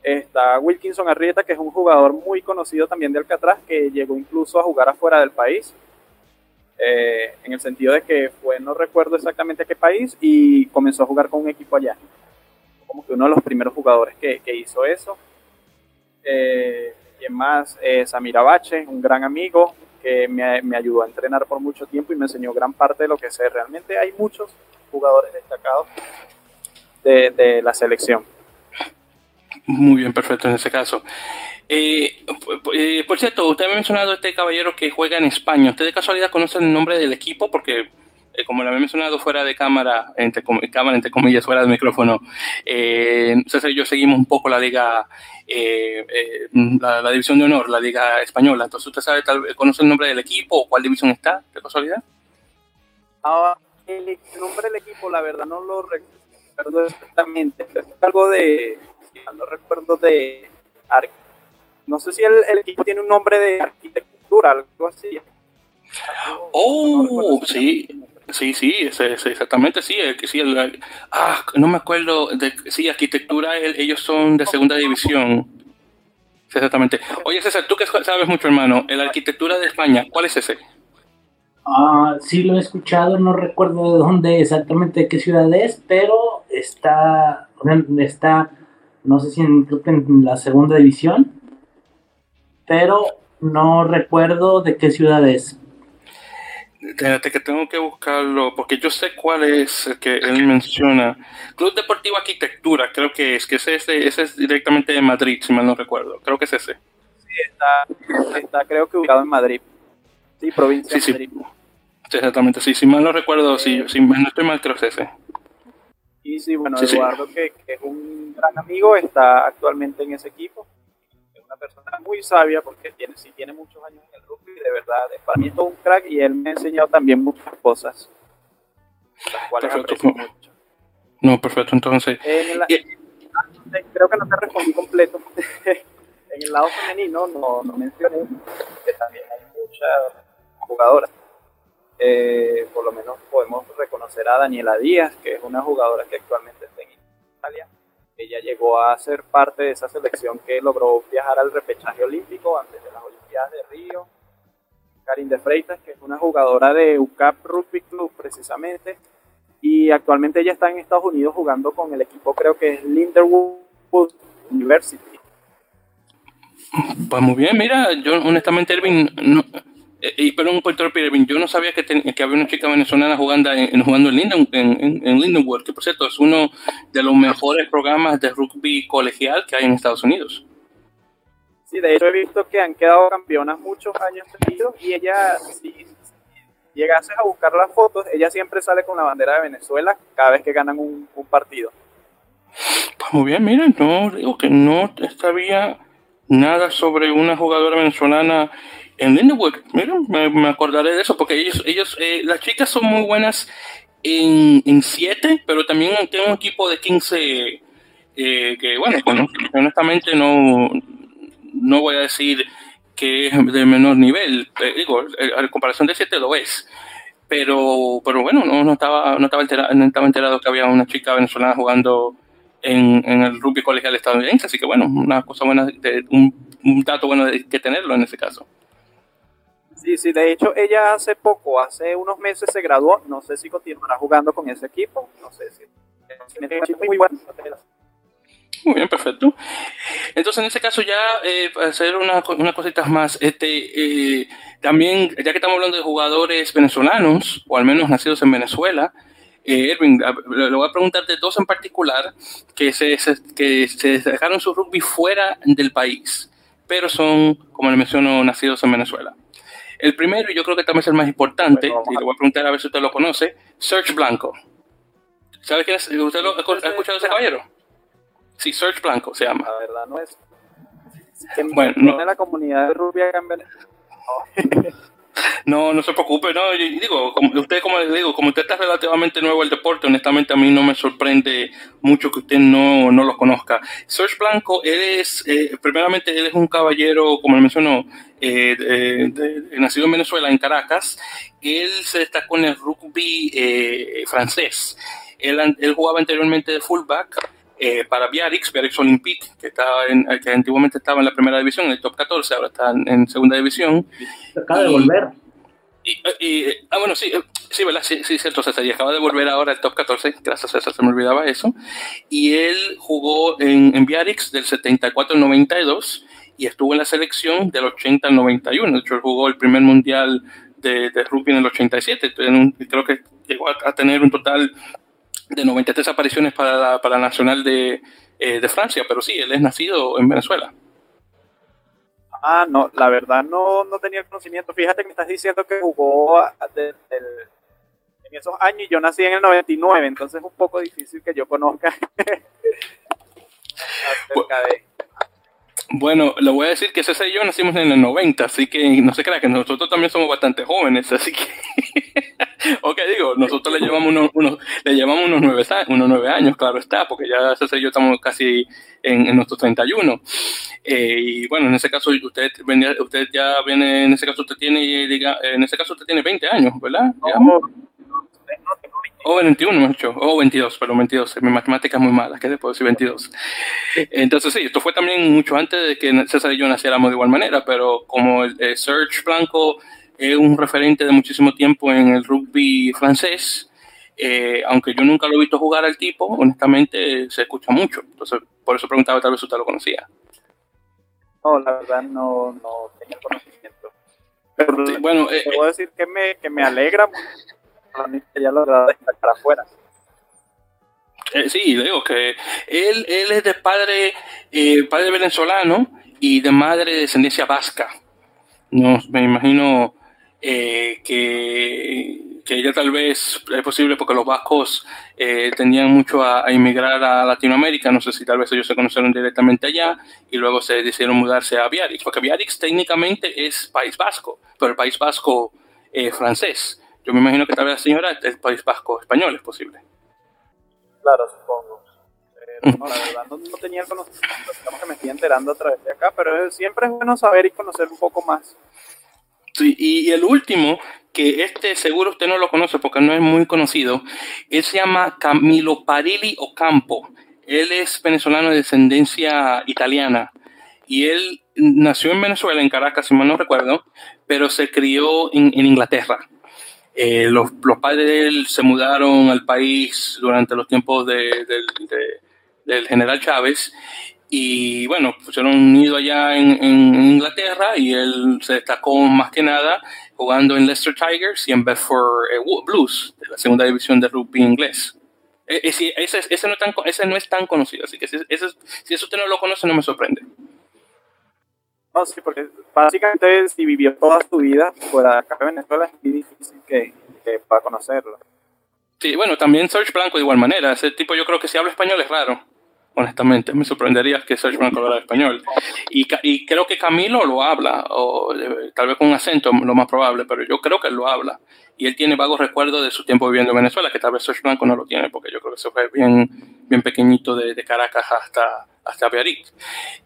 Está Wilkinson Arrieta, que es un jugador muy conocido también de Alcatraz, que llegó incluso a jugar afuera del país, eh, en el sentido de que fue, no recuerdo exactamente a qué país, y comenzó a jugar con un equipo allá. Como que uno de los primeros jugadores que, hizo eso. Eh, ¿Quién más? Eh, Samira Bache, un gran amigo, que me, ayudó a entrenar por mucho tiempo y me enseñó gran parte de lo que sé. Realmente hay muchos jugadores destacados de, la selección.
Muy bien, perfecto en ese caso. Eh, eh, por cierto, usted ha mencionado este caballero que juega en España. ¿Usted de casualidad conoce el nombre del equipo? Porque eh, como lo había mencionado fuera de cámara, entre, cámara, entre comillas, fuera del micrófono, eh, César y yo seguimos un poco la liga, eh, eh, la, división de honor, la liga española. Entonces, ¿usted sabe, tal vez, conoce el nombre del equipo o cuál división está, de casualidad?
Ah, el, nombre del equipo, la verdad, no lo recuerdo exactamente. Es algo de, no recuerdo de, no sé si el, el equipo tiene un nombre de arquitectura, algo así.
Oh, sí. Sí, sí, exactamente, sí, sí ah, no me acuerdo, de, sí, arquitectura, ellos son de segunda división, exactamente. Oye, César, tú que sabes mucho, hermano, la arquitectura de España, ¿cuál es ese?
Ah, sí lo he escuchado, no recuerdo de dónde exactamente, de qué ciudad es, pero está, está, no sé si en, en la segunda división, pero no recuerdo de qué ciudad es.
Espérate que tengo que buscarlo, porque yo sé cuál es el que él menciona. Club Deportivo Arquitectura, creo que es, que ese, ese es directamente de Madrid, si mal no recuerdo. Creo que es ese.
Sí, está, está creo que ubicado en Madrid. Sí, provincia
de Madrid. Sí. exactamente, sí, si mal no recuerdo, si, si no estoy mal, creo que es ese.
Y sí, bueno, Eduardo, que, que es un gran amigo, está actualmente en ese equipo persona muy sabia porque tiene, si tiene muchos años en el rugby, de verdad, para mí es todo un crack y él me ha enseñado también muchas cosas, las cuales perfecto. mucho.
No, perfecto, entonces...
creo que no te respondí completo. en el lado femenino no, no mencioné que también hay muchas jugadoras. Eh, por lo menos podemos reconocer a Daniela Díaz, que es una jugadora que actualmente está en Italia ella llegó a ser parte de esa selección que logró viajar al repechaje olímpico antes de las Olimpiadas de Río. Karin de Freitas, que es una jugadora de UCAP Rugby Club precisamente, y actualmente ella está en Estados Unidos jugando con el equipo, creo que es Linderwood University.
Pues muy bien, mira, yo honestamente, Erwin, no, y perdón por interrumpir, yo no sabía que, que, había una chica venezolana jugando en, jugando en, Linden, en, en, Lindenwood, que por cierto es uno de los mejores programas de rugby colegial que hay en Estados Unidos.
Sí, de hecho he visto que han quedado campeonas muchos años seguidos y ella, si, llegases a buscar las fotos, ella siempre sale con la bandera de Venezuela cada vez que ganan un, un partido.
Pues muy bien, miren, no digo que no sabía nada sobre una jugadora venezolana en Lindenwood, miren, me, acordaré de eso, porque ellos, ellos eh, las chicas son muy buenas en, en siete, pero también tienen un equipo de 15 eh, que, bueno, honestamente no, no voy a decir que es de menor nivel, eh, digo, a comparación de siete lo es, pero, pero bueno, no, no, estaba, no, estaba enterado, no estaba enterado que había una chica venezolana jugando en, en, el rugby colegial estadounidense, así que bueno, una cosa buena, un, un dato bueno de que tenerlo en ese caso.
Sí, sí, de hecho ella hace poco, hace unos meses se graduó, no sé si continuará jugando con ese equipo, no sé si muy bueno.
Muy bien, perfecto. Entonces, en ese caso, ya eh, para hacer unas una cositas más, este, eh, también, ya que estamos hablando de jugadores venezolanos, o al menos nacidos en Venezuela, eh, Erwin, le voy a preguntar de dos en particular que se, que se dejaron su rugby fuera del país, pero son, como le menciono, nacidos en Venezuela. El primero, y yo creo que también es el más importante, y le voy a preguntar a ver si usted lo conoce, Search Blanco. ¿Sabe quién es? ¿Usted lo, ha escuchado ese caballero? Sí, Search Blanco se llama.
La verdad no es. bueno, no. la comunidad de Rubia Venezuela.
No, no se preocupe, no, yo digo, como, usted como le digo, como usted está relativamente nuevo al deporte, honestamente a mí no me sorprende mucho que usted no, no lo conozca. Serge Blanco, él es, eh, primeramente él es un caballero, como le mencionó, eh, nacido en Venezuela, en Caracas, él se destacó en el rugby eh, francés. Él, jugaba anteriormente de fullback, para Biarritz, Biarritz Olympique, que, estaba en, que antiguamente estaba en la primera división, en el top 14, ahora está en, segunda división.
Acaba de volver.
Y, ah, bueno, sí, sí, ¿verdad? Sí, sí, cierto, César. Y acaba de volver ahora al top 14, gracias a César, se me olvidaba eso. Y él jugó en, en Biarritz del 74 al 92 y estuvo en la selección del 80 al 91. De hecho, él jugó el primer mundial de, de rugby en el 87. creo que llegó a, tener un total de 93 apariciones para la, para la Nacional de, eh, de Francia, pero sí, él es nacido en Venezuela.
Ah, no, la verdad no, no tenía conocimiento. Fíjate que me estás diciendo que jugó en en esos años yo nací en el 99, entonces es un poco difícil que yo conozca acerca de
bueno, le voy a decir que ese y yo nacimos en el 90, así que no se crea que nosotros también somos bastante jóvenes, así que, ok, digo, nosotros le llevamos unos, unos le llevamos unos nueve, unos nueve años, claro está, porque ya ese y yo estamos casi en, en nuestros 31. Eh, y bueno, en ese caso usted, usted ya viene, en ese caso usted tiene, diga, en ese caso usted tiene 20 años, ¿verdad?
no,
o 21, mucho. O 22, pero 22. Mi matemática es muy mala, que después decir 22. Entonces, sí, esto fue también mucho antes de que César y yo naciéramos de igual manera, pero como el, Serge Blanco es un referente de muchísimo tiempo en el rugby francés, eh, aunque yo nunca lo he visto jugar al tipo, honestamente se escucha mucho. Entonces, por eso preguntaba, tal vez usted lo conocía.
No, la verdad no, no tenía conocimiento. Pero bueno, eh, puedo decir que me, que me alegra ya lo destacar afuera.
Eh, sí, digo que él, es de padre, eh, padre venezolano y de madre de descendencia vasca. No, me imagino eh, que, que ella tal vez es posible porque los vascos eh, tenían mucho a, inmigrar a Latinoamérica. No sé si tal vez ellos se conocieron directamente allá y luego se decidieron mudarse a Biarritz, porque Biarritz técnicamente es País Vasco, pero el País Vasco francés. Yo me imagino que tal vez la señora es País Vasco español, es posible.
Claro, supongo. no, la verdad no, tenía el conocimiento, estamos que me estoy enterando a través de acá, pero siempre es bueno saber y conocer un poco más.
Sí, y, el último, que este seguro usted no lo conoce porque no es muy conocido, él se llama Camilo Parilli Ocampo. Él es venezolano de descendencia italiana y él nació en Venezuela, en Caracas, si mal no recuerdo, pero se crió en Inglaterra. Eh, los, padres de él se mudaron al país durante los tiempos de, del general Chávez y bueno, pusieron un allá en, Inglaterra y él se destacó más que nada jugando en Leicester Tigers y en Bedford eh, Blues, de la segunda división de rugby inglés. E, ese, ese, ese, no, tan, ese no es tan conocido, así que si, si eso usted no lo conoce no me sorprende.
No, sí, porque básicamente si vivió toda su vida fuera de acá de Venezuela es muy difícil que, que pueda conocerlo.
Sí, bueno, también Serge Blanco de igual manera. Ese tipo yo creo que si habla español es raro, honestamente. Me sorprendería que Serge Blanco hablara español. Y, creo que Camilo lo habla, o eh, tal vez con un acento, lo más probable, pero yo creo que él lo habla. Y él tiene vagos recuerdos de su tiempo viviendo en Venezuela, que tal vez Serge Blanco no lo tiene, porque yo creo que se fue bien, bien pequeñito de, Caracas hasta, hasta Biarritz.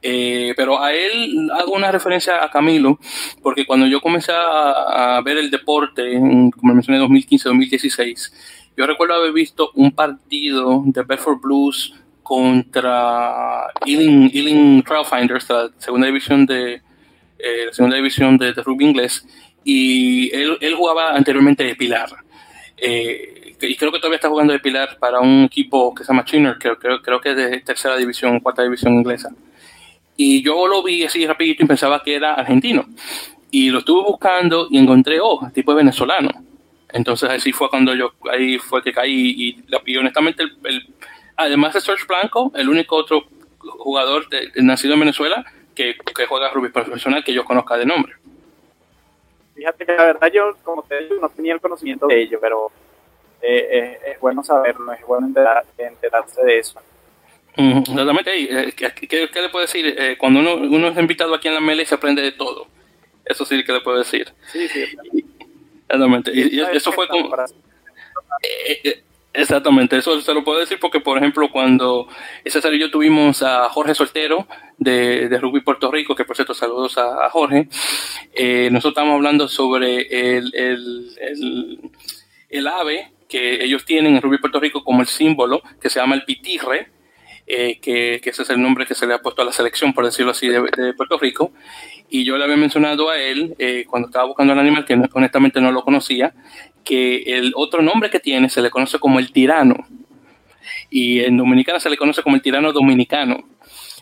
Eh, pero a él hago una referencia a Camilo, porque cuando yo comencé a, ver el deporte, como mencioné, 2015-2016, yo recuerdo haber visto un partido de Bedford Blues contra Ealing, Ealing Trailfinders, la segunda división de, eh, la segunda división de, de rugby inglés, y él, él, jugaba anteriormente de Pilar. Eh, y creo que todavía está jugando de pilar para un equipo que se llama Chinner, que creo, creo que es de tercera división, cuarta división inglesa. Y yo lo vi así rapidito y pensaba que era argentino. Y lo estuve buscando y encontré, oh, el tipo es venezolano. Entonces así fue cuando yo, ahí fue que caí. Y, honestamente, el, además de Serge Blanco, el único otro jugador nacido en Venezuela que, que juega rugby profesional que yo conozca de nombre.
Fíjate que la verdad yo, como te digo, no tenía el conocimiento de ello, pero eh, es bueno saberlo, es bueno enterarse de eso.
Exactamente, eh, ¿Qué, le puedo decir? Eh, cuando uno, uno, es invitado aquí en la mele se aprende de todo. Eso sí que le puedo decir.
Sí, sí.
Exactamente. Y, eso fue como... Exactamente, eso se lo puedo decir porque, por ejemplo, cuando César y yo tuvimos a Jorge Soltero de, de Rugby Puerto Rico, que por cierto, saludos a, Jorge, nosotros estamos hablando sobre el, el, el, ave que ellos tienen en Rugby Puerto Rico como el símbolo, que se llama el pitirre, eh, que, ese es el nombre que se le ha puesto a la selección, por decirlo así, de, Puerto Rico. Y yo le había mencionado a él, eh, cuando estaba buscando el animal, que honestamente no lo conocía, que el otro nombre que tiene se le conoce como el tirano. Y en Dominicana se le conoce como el tirano dominicano.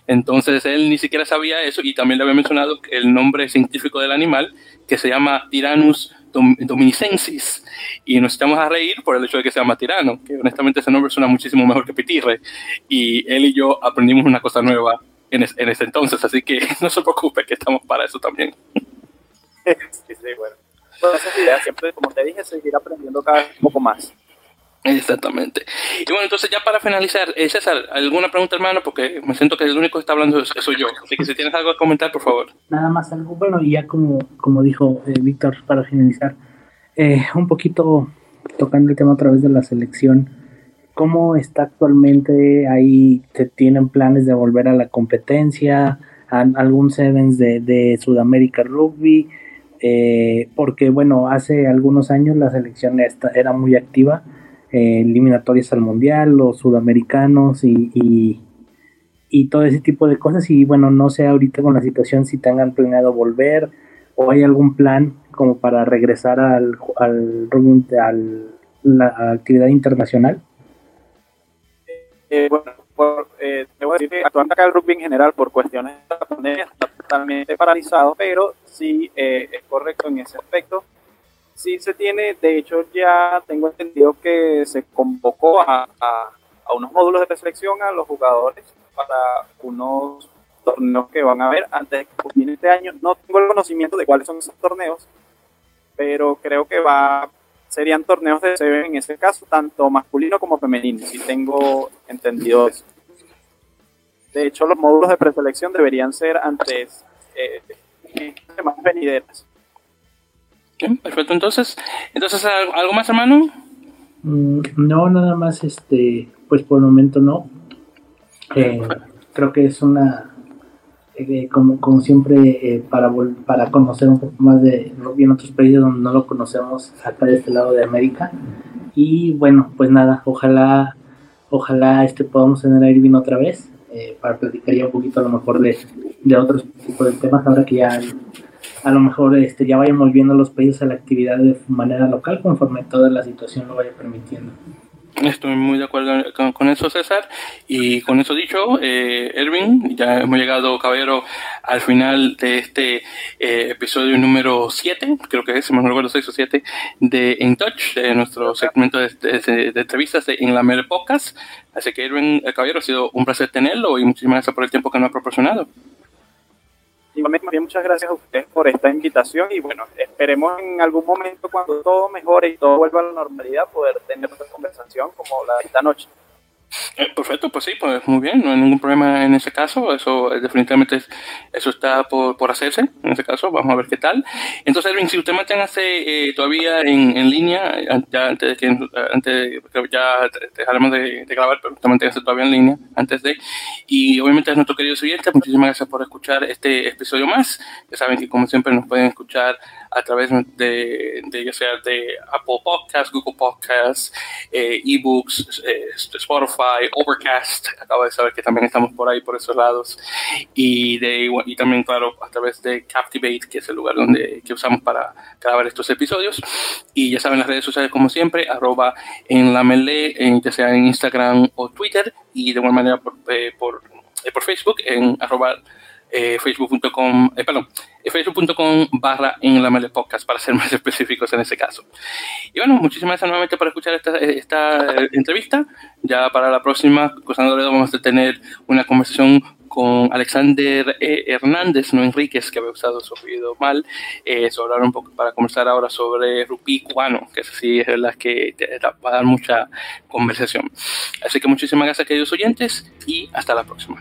Entonces él ni siquiera sabía eso y también le había mencionado el nombre científico del animal, que se llama Tyrannus dominicensis y nos estamos a reír por el hecho de que se llama Tirano, que honestamente ese nombre suena muchísimo mejor que Pitirre y él y yo aprendimos una cosa nueva en, ese entonces, así que no se preocupe que estamos para eso también.
sí, sí, bueno. Todas esas ideas, siempre, como te dije, seguir aprendiendo cada vez un poco más.
Exactamente. Y bueno, entonces ya para finalizar, eh, César, ¿alguna pregunta, hermano? Porque me siento que el único que está hablando soy yo. Así que si tienes algo que comentar, por favor.
Nada más algo, bueno, y ya como, como dijo eh, Víctor, para finalizar, eh, un poquito tocando el tema a través de la selección, ¿cómo está actualmente? Ahí se tienen planes de volver a la competencia, algún Sevens de, de Sudamérica Rugby, porque bueno, hace algunos años la selección era muy activa eh, eliminatorias al mundial, los sudamericanos y, y, todo ese tipo de cosas. Y bueno, no sé ahorita con la situación si tengan planeado volver o hay algún plan como para regresar al, al, al la actividad internacional.
Eh, bueno, por, eh, voy a decir que actualmente acá el rugby en general por cuestiones de la pandemia totalmente paralizado, pero sí eh, es correcto en ese aspecto sí se tiene, de hecho ya tengo entendido que se convocó a, a, unos módulos de preselección a los jugadores para unos torneos que van a haber antes de que termine este año. No tengo el conocimiento de cuáles son esos torneos, pero creo que va serían torneos de CB en ese caso, tanto masculino como femenino, si tengo entendido eso. De hecho, los módulos de preselección deberían ser antes eh, más venideras
perfecto. Entonces, entonces ¿algo más, hermano?
Mm, no, nada más, este, pues por el momento no. Eh, creo que es una, eh, como, como siempre, eh, para, para conocer un poco más de rugby en otros países donde no lo conocemos acá de este lado de América. Y bueno, pues nada, ojalá, ojalá este podamos tener a Irving otra vez para platicar ya un poquito a lo mejor de, de otros tipos de temas ahora que ya a lo mejor este, ya vayamos viendo los países a la actividad de manera local conforme toda la situación lo vaya permitiendo.
Estoy muy de acuerdo con, eso, César. Y con eso dicho, eh, Erwin, ya hemos llegado, caballero, al final de este eh, episodio número 7, creo que es, me recuerdo, 6 o 7, de In Touch, de nuestro segmento de, de, entrevistas de En la Mere Podcast. Así que, Erwin, el caballero, ha sido un placer tenerlo y muchísimas gracias por el tiempo que nos ha proporcionado.
Igualmente, muchas gracias a ustedes por esta invitación y bueno, esperemos en algún momento cuando todo mejore y todo vuelva a la normalidad poder tener como la de esta noche.
Eh, perfecto, pues sí, pues muy bien, no hay ningún problema en ese caso, eso eh, definitivamente eso está por, por, hacerse, en ese caso, vamos a ver qué tal. Entonces, si usted manténgase eh, todavía en, en, línea, ya antes de que antes, ya dejaremos de, de, grabar, pero usted manténgase todavía en línea antes de, y obviamente a nuestros queridos oyentes, muchísimas gracias por escuchar este episodio más, ya saben que como siempre nos pueden escuchar a través de, de ya sea de Apple Podcasts, Google Podcasts, eh, eBooks, eh, Spotify, Overcast, acabo de saber que también estamos por ahí, por esos lados, y, de, y también, claro, a través de Captivate, que es el lugar donde, que usamos para grabar estos episodios, y ya saben las redes sociales como siempre, arroba en la melee, ya sea en Instagram o Twitter, y de igual manera por, eh, por, por Facebook, en arroba eh, facebook.com, eh, perdón, eh, facebook.com barra en la Mele Podcast para ser más específicos en ese caso. Y bueno, muchísimas gracias nuevamente por escuchar esta, esta entrevista. Ya para la próxima, Cosando vamos a tener una conversación con Alexander Hernández, no Enríquez, que había usado su oído mal, eh, sobre un poco, para conversar ahora sobre rupí cubano, que sí es la que va a dar mucha conversación. Así que muchísimas gracias, queridos oyentes, y hasta la próxima.